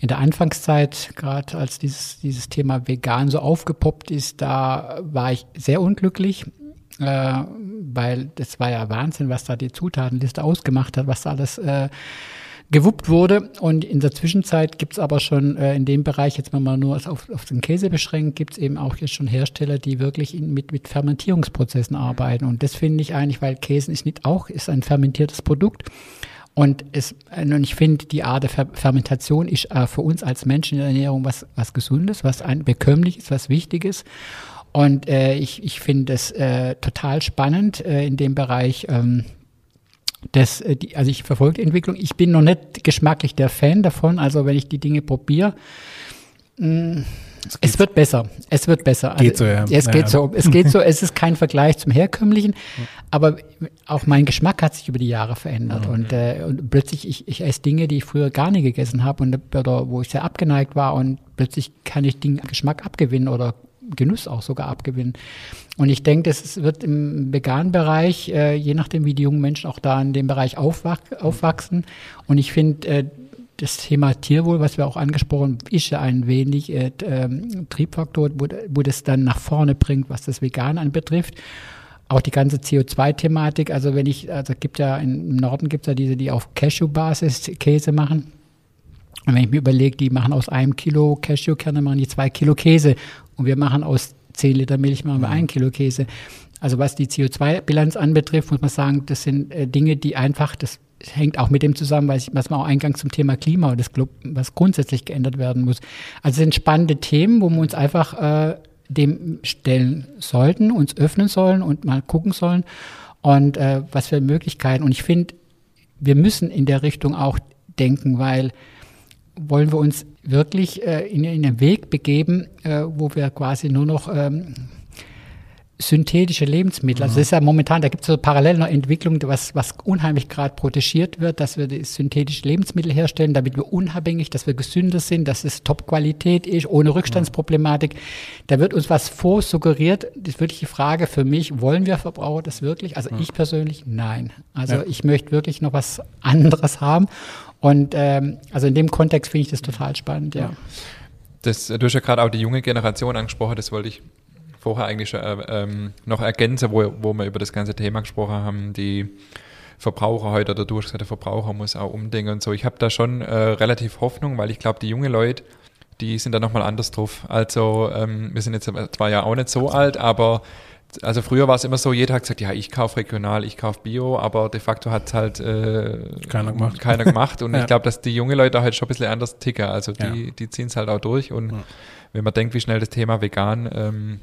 A: in der Anfangszeit, gerade als dieses, dieses Thema vegan so aufgepoppt ist, da war ich sehr unglücklich, äh, weil das war ja Wahnsinn, was da die Zutatenliste ausgemacht hat, was da alles äh, gewuppt wurde. Und in der Zwischenzeit gibt es aber schon äh, in dem Bereich, jetzt wenn man nur auf, auf den Käse beschränkt, gibt es eben auch jetzt schon Hersteller, die wirklich in, mit, mit Fermentierungsprozessen arbeiten. Und das finde ich eigentlich, weil Käse ist nicht auch, ist ein fermentiertes Produkt. Und, es, und ich finde, die Art der Fer Fermentation ist äh, für uns als Menschen in der Ernährung was, was Gesundes, was ein, bekömmliches, was Wichtiges. Und äh, ich, ich finde es äh, total spannend äh, in dem Bereich. Ähm, das, äh, also ich verfolge die Entwicklung. Ich bin noch nicht geschmacklich der Fan davon. Also wenn ich die Dinge probiere, es, wird besser. Es wird besser.
C: Also geht so, ja.
A: Es geht ja. so. Es geht so. <laughs> Es ist kein Vergleich zum herkömmlichen, aber auch mein Geschmack hat sich über die Jahre verändert okay. und, äh, und plötzlich ich, ich esse Dinge, die ich früher gar nie gegessen habe und oder wo ich sehr abgeneigt war und plötzlich kann ich den Geschmack abgewinnen oder Genuss auch sogar abgewinnen. Und ich denke, das wird im veganen Bereich, äh, je nachdem, wie die jungen Menschen auch da in dem Bereich aufwach aufwachsen. Und ich finde, äh, das Thema Tierwohl, was wir auch angesprochen haben, ist ja ein wenig äh, ähm, Triebfaktor, wo, wo das dann nach vorne bringt, was das Vegan anbetrifft. Auch die ganze CO2-Thematik, also wenn ich, also gibt ja im Norden gibt es ja diese, die auf Cashew-Basis Käse machen. Und wenn ich mir überlege, die machen aus einem Kilo Cashewkerne, machen die zwei Kilo Käse. Und wir machen aus 10 Liter Milch machen wir mhm. ein Kilo Käse. Also was die CO2-Bilanz anbetrifft, muss man sagen, das sind äh, Dinge, die einfach, das hängt auch mit dem zusammen, was, was man auch eingangs zum Thema Klima, das, was grundsätzlich geändert werden muss. Also sind spannende Themen, wo wir uns einfach äh, dem stellen sollten, uns öffnen sollen und mal gucken sollen und äh, was für Möglichkeiten. Und ich finde, wir müssen in der Richtung auch denken, weil wollen wir uns wirklich äh, in, in einen Weg begeben, äh, wo wir quasi nur noch ähm, synthetische Lebensmittel. Also das ist ja momentan, da gibt es so parallel noch Entwicklung, was, was unheimlich gerade protegiert wird, dass wir synthetische Lebensmittel herstellen, damit wir unabhängig, dass wir gesünder sind, dass es Top-Qualität ist, ohne Rückstandsproblematik. Da wird uns was vorsuggeriert. Das ist wirklich die Frage für mich, wollen wir Verbraucher das wirklich? Also ich persönlich, nein. Also
C: Ja.
A: ich möchte wirklich noch was anderes haben. Und ähm, also in dem Kontext finde ich das total spannend, ja.
B: Das, du hast ja gerade auch die junge Generation angesprochen, das wollte ich vorher eigentlich schon, äh, ähm, noch ergänzen, wo, wo wir über das ganze Thema gesprochen haben, die Verbraucher heute oder du hast gesagt, der Verbraucher muss auch umdenken und so. Ich habe da schon äh, relativ Hoffnung, weil ich glaube, die junge Leute, die sind da nochmal anders drauf. Also ähm, wir sind jetzt zwar ja auch nicht so alt, aber also früher war es immer so, jeder hat gesagt, ja, ich kaufe regional, ich kaufe Bio, aber de facto hat es halt äh,
C: Keiner gemacht.
B: Keiner gemacht. Und <laughs>
C: Ja.
B: ich glaube, dass die junge Leute halt schon ein bisschen anders ticken. Also die,
C: Ja.
B: die ziehen es halt auch durch. Und wenn man denkt, wie schnell das Thema vegan ähm,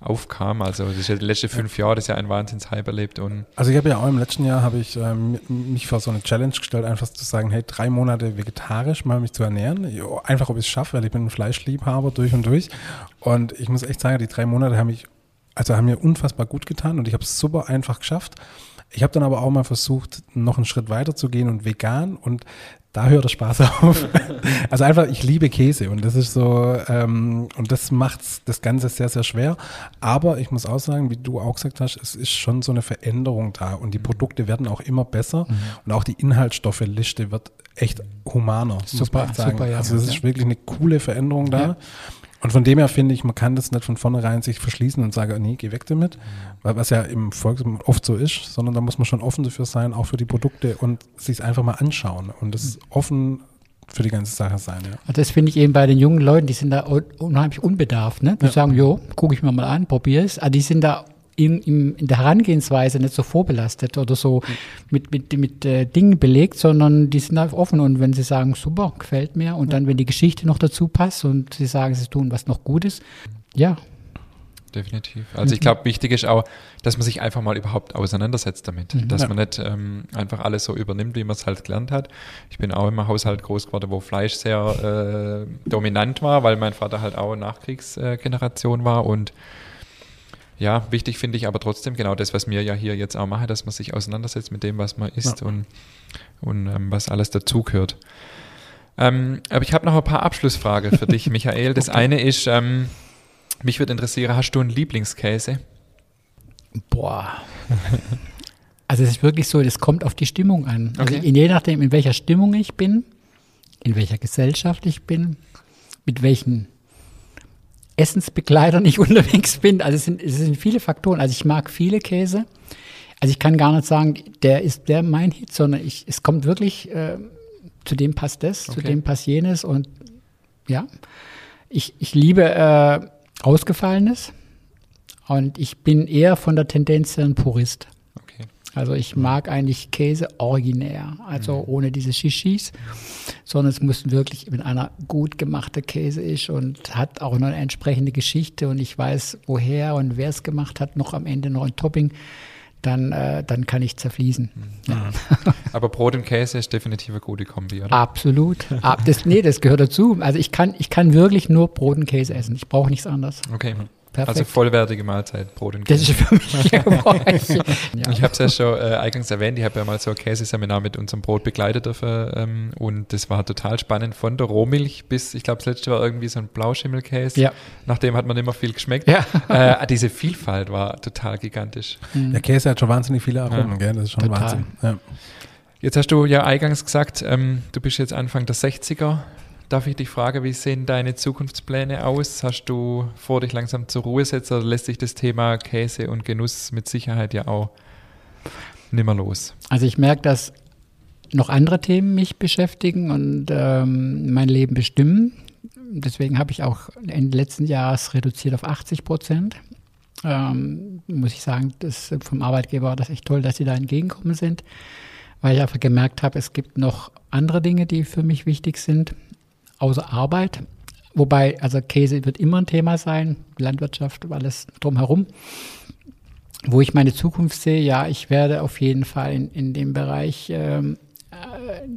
B: aufkam, also das ist ja die letzten fünf Jahre, das ist ja ein Wahnsinns-Hype erlebt. Und
C: Also ich habe ja auch im letzten Jahr habe ich ähm, mich vor so eine Challenge gestellt, einfach zu sagen, hey, drei Monate vegetarisch mal mich zu ernähren. Einfach, ob ich es schaffe, weil ich bin ein Fleischliebhaber durch und durch. Und ich muss echt sagen, die drei Monate haben mich, also haben mir unfassbar gut getan und ich habe es super einfach geschafft. Ich habe dann aber auch mal versucht, noch einen Schritt weiter zu gehen und vegan und da hört der Spaß <laughs> auf. also einfach, ich liebe Käse und das ist so, ähm, und das macht das Ganze sehr, sehr schwer. Aber ich muss auch sagen, wie du auch gesagt hast, es ist schon so eine Veränderung da und die Produkte werden auch immer besser und auch die Inhaltsstoffliste wird echt humaner. muss
A: Super,
C: man echt sagen.
A: super, ja.
C: Also es ist wirklich eine coole Veränderung da.
A: Ja.
C: Und von dem her finde ich, man kann das nicht von vornherein sich verschließen und sagen, nee, geh weg damit, weil was ja im Volksmund oft so ist, sondern da muss man schon offen dafür sein, auch für die Produkte und sich einfach mal anschauen und das offen für die ganze Sache sein. Ja.
A: Und das finde ich eben bei den jungen Leuten, die sind da un- unheimlich unbedarft. Ne? Die sagen, jo, gucke ich mir mal an, probiere es. Aber die sind da in, in, in der Herangehensweise nicht so vorbelastet oder so mit, mit, mit äh, Dingen belegt, sondern die sind einfach offen. Und wenn sie sagen, super, gefällt mir, und dann, wenn die Geschichte noch dazu passt und sie sagen, sie tun was noch Gutes, ja,
B: definitiv. Also ich glaube, wichtig ist auch, dass man sich einfach mal überhaupt auseinandersetzt damit. Dass
C: Ja.
B: man nicht ähm, einfach alles so übernimmt, wie man es halt gelernt hat. Ich bin auch im Haushalt groß geworden, wo Fleisch sehr äh, dominant war, weil mein Vater halt auch Nachkriegsgeneration äh, war und ja, wichtig finde ich aber trotzdem genau das, was wir ja hier jetzt auch machen, dass man sich auseinandersetzt mit dem, was man isst und, und ähm, was alles dazugehört. Ähm, aber ich habe noch ein paar Abschlussfragen für dich, <laughs> Michael. Das eine ist, ähm, mich würde interessieren, hast du einen Lieblingskäse?
A: Boah. <laughs> Also es ist wirklich so, das kommt auf die Stimmung an. Also
B: Okay.
A: in, je nachdem, in welcher Stimmung ich bin, in welcher Gesellschaft ich bin, mit welchen Essensbegleitern ich <laughs> unterwegs bin. Also es sind, es sind viele Faktoren. Also ich mag viele Käse. Also ich kann gar nicht sagen, der ist der mein Hit, sondern ich, es kommt wirklich, äh, zu dem passt das, zu
B: Okay.
A: dem passt jenes und ja. Ich, ich liebe äh, Ausgefallenes und ich bin eher von der Tendenz her ein Purist. Also ich mag eigentlich Käse originär, also ohne diese Shishis, sondern es muss wirklich, wenn einer gut gemachter Käse ist und hat auch noch eine entsprechende Geschichte und ich weiß, woher und wer es gemacht hat, noch am Ende noch ein Topping, dann, äh, dann kann ich zerfließen.
B: Aber Brot und Käse ist definitiv eine gute Kombi, oder?
A: Absolut. <laughs> Ab, das, nee, das gehört dazu. Also ich kann, ich kann wirklich nur Brot und Käse essen. Ich brauche nichts anderes.
B: Okay.
A: Perfekt.
B: Also vollwertige Mahlzeit, Brot und
A: Das
B: Käse.
A: ist für mich <laughs> ja.
B: Ich habe es ja schon äh, eingangs erwähnt, ich habe ja mal so ein Käseseminar mit unserem Brot begleitet dürfen ähm, und das war total spannend von der Rohmilch bis, ich glaube, das letzte war irgendwie so ein Blauschimmelkäse.
A: Ja.
B: Nachdem hat man immer viel geschmeckt.
A: Ja.
B: Äh, diese Vielfalt war total gigantisch.
C: Der Käse hat schon wahnsinnig viele Aromen,
B: Ja.
C: gell? Das ist schon
A: Total.
C: Wahnsinn. Ja.
B: Jetzt hast du ja eingangs gesagt, ähm, du bist jetzt Anfang der 60er. Darf ich dich fragen, wie sehen deine Zukunftspläne aus? Hast du vor, dich langsam zur Ruhe setzen oder lässt sich das Thema Käse und Genuss mit Sicherheit ja auch nimmer los?
A: Also ich merke, dass noch andere Themen mich beschäftigen und ähm, mein Leben bestimmen. Deswegen habe ich auch Ende letzten Jahres reduziert auf 80 Prozent. Ähm, muss ich sagen, das vom Arbeitgeber war das echt toll, dass sie da entgegengekommen sind, weil ich einfach gemerkt habe, es gibt noch andere Dinge, die für mich wichtig sind, außer Arbeit. Wobei, also Käse wird immer ein Thema sein, Landwirtschaft, alles drumherum. Wo ich meine Zukunft sehe, ja, ich werde auf jeden Fall in, in dem Bereich ähm, äh,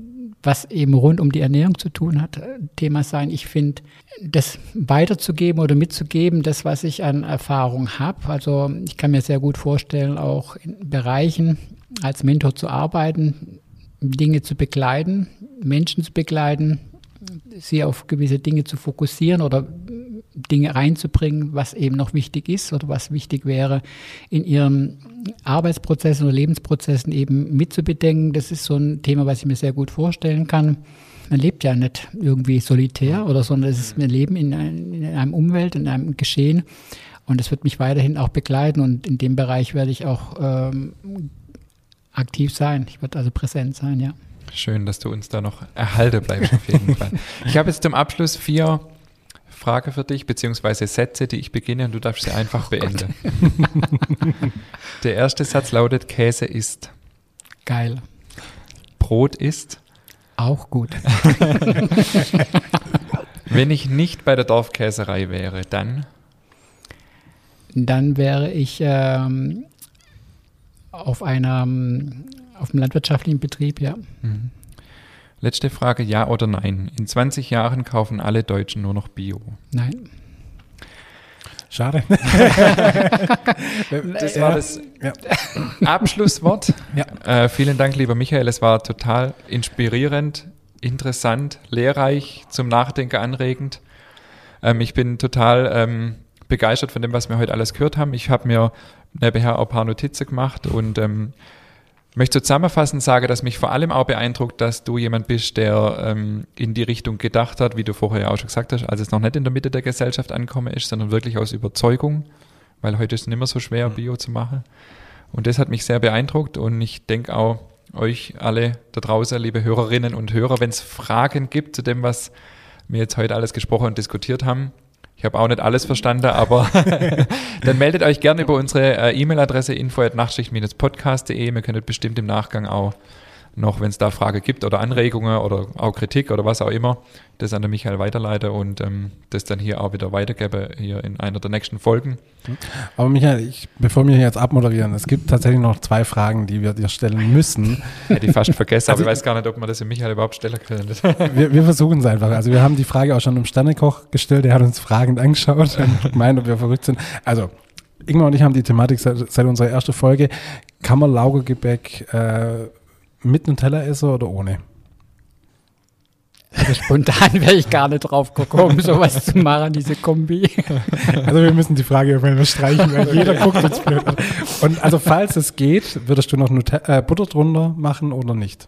A: was eben rund um die Ernährung zu tun hat, äh, Thema sein. Ich finde, das weiterzugeben oder mitzugeben, das, was ich an Erfahrung habe. Also ich kann mir sehr gut vorstellen, auch in Bereichen als Mentor zu arbeiten, Dinge zu begleiten, Menschen zu begleiten, sie auf gewisse Dinge zu fokussieren oder Dinge reinzubringen, was eben noch wichtig ist oder was wichtig wäre, in ihren Arbeitsprozessen oder Lebensprozessen eben mitzubedenken. Das ist so ein Thema, was ich mir sehr gut vorstellen kann. Man lebt ja nicht irgendwie solitär oder sondern es ist, wir leben in, ein, in einem Umwelt, in einem Geschehen und es wird mich weiterhin auch begleiten und in dem Bereich werde ich auch ähm, aktiv sein. Ich werde also präsent sein, ja.
B: Schön, dass du uns da noch erhalten bleibst auf jeden Fall. Ich habe jetzt zum Abschluss vier Fragen für dich, beziehungsweise Sätze, die ich beginne und du darfst sie einfach oh beenden. <laughs> Der erste Satz lautet, Käse ist.
A: Geil.
B: Brot ist.
A: Auch gut. <laughs>
B: Wenn ich nicht bei der Dorfkäserei wäre, dann?
A: Dann wäre ich ähm, auf einer auf einem landwirtschaftlichen Betrieb, ja. Mhm.
B: Letzte Frage, ja oder nein? In 20 Jahren kaufen alle Deutschen nur noch Bio.
A: Nein.
C: Schade.
B: das war das ja. Abschlusswort. Ja. Äh, vielen Dank, lieber Michael. Es war total inspirierend, interessant, lehrreich, zum Nachdenken anregend. Ähm, ich bin total ähm, begeistert von dem, was wir heute alles gehört haben. Ich habe mir nebenher auch ein paar Notizen gemacht und ähm, möchte zusammenfassend sagen, dass mich vor allem auch beeindruckt, dass du jemand bist, der ähm, in die Richtung gedacht hat, wie du vorher ja auch schon gesagt hast, als es noch nicht in der Mitte der Gesellschaft angekommen ist, sondern wirklich aus Überzeugung, weil heute ist es nicht mehr so schwer, mhm. Bio zu machen. Und das hat mich sehr beeindruckt und ich denke auch euch alle da draußen, liebe Hörerinnen und Hörer, wenn es Fragen gibt zu dem, was wir jetzt heute alles gesprochen und diskutiert haben, ich habe auch nicht alles verstanden, aber <laughs> dann meldet euch gerne über unsere äh, E-Mail-Adresse info@nachtschicht-podcast.de. Wir können bestimmt im Nachgang auch noch, wenn es da Frage gibt oder Anregungen oder auch Kritik oder was auch immer, das an den Michael weiterleite und ähm, das dann hier auch wieder weitergebe hier in einer der nächsten Folgen.
C: Aber Michael, ich, bevor wir hier jetzt abmoderieren, es gibt tatsächlich noch zwei Fragen, die wir dir stellen müssen. <laughs>
B: Hätte ich fast vergessen, also, aber ich weiß gar nicht, ob man das in Michael überhaupt stellen können. <laughs>
C: wir, wir versuchen es einfach. Also wir haben die Frage auch schon im Sternekoch gestellt, der hat uns fragend angeschaut und <laughs> gemeint, ob wir verrückt sind. Also Ingmar und ich haben die Thematik seit, seit unserer ersten Folge. Kann man Laugengebäck äh, mit Nutella esse oder ohne?
A: Also spontan wäre ich gar nicht drauf gekommen, sowas zu machen, diese Kombi.
C: Also wir müssen die Frage irgendwann streichen, weil jeder guckt jetzt blöd Und also falls es geht, würdest du noch Nutella, äh, Butter drunter machen oder nicht?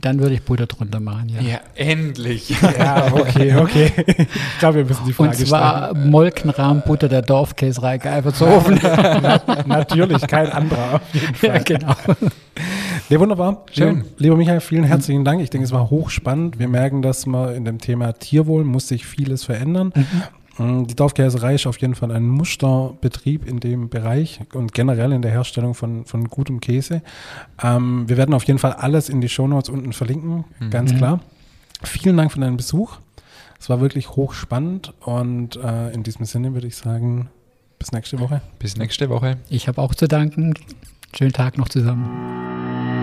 A: Dann würde ich Butter drunter machen, ja.
B: Ja, endlich.
C: Ja, okay, okay. Ich glaube, wir müssen die Frage
A: stellen. Und zwar Molkenrahmbutter der Dorfkäserei Geifertshofen.
C: Natürlich, kein anderer.
A: Ja, genau.
C: Ja, wunderbar. Schön. Lieber, lieber Michael, vielen herzlichen Dank. Ich denke, es war hochspannend. Wir merken, dass man in dem Thema Tierwohl muss sich vieles verändern. Mhm. Die Dorfkäserei ist auf jeden Fall ein Musterbetrieb in dem Bereich und generell in der Herstellung von, von gutem Käse. Ähm, wir werden auf jeden Fall alles in die Shownotes unten verlinken, mhm. ganz klar. Vielen Dank für deinen Besuch. Es war wirklich hochspannend und äh, in diesem Sinne würde ich sagen, bis nächste Woche.
B: Bis nächste Woche.
A: Ich habe auch zu danken. Schönen Tag noch zusammen.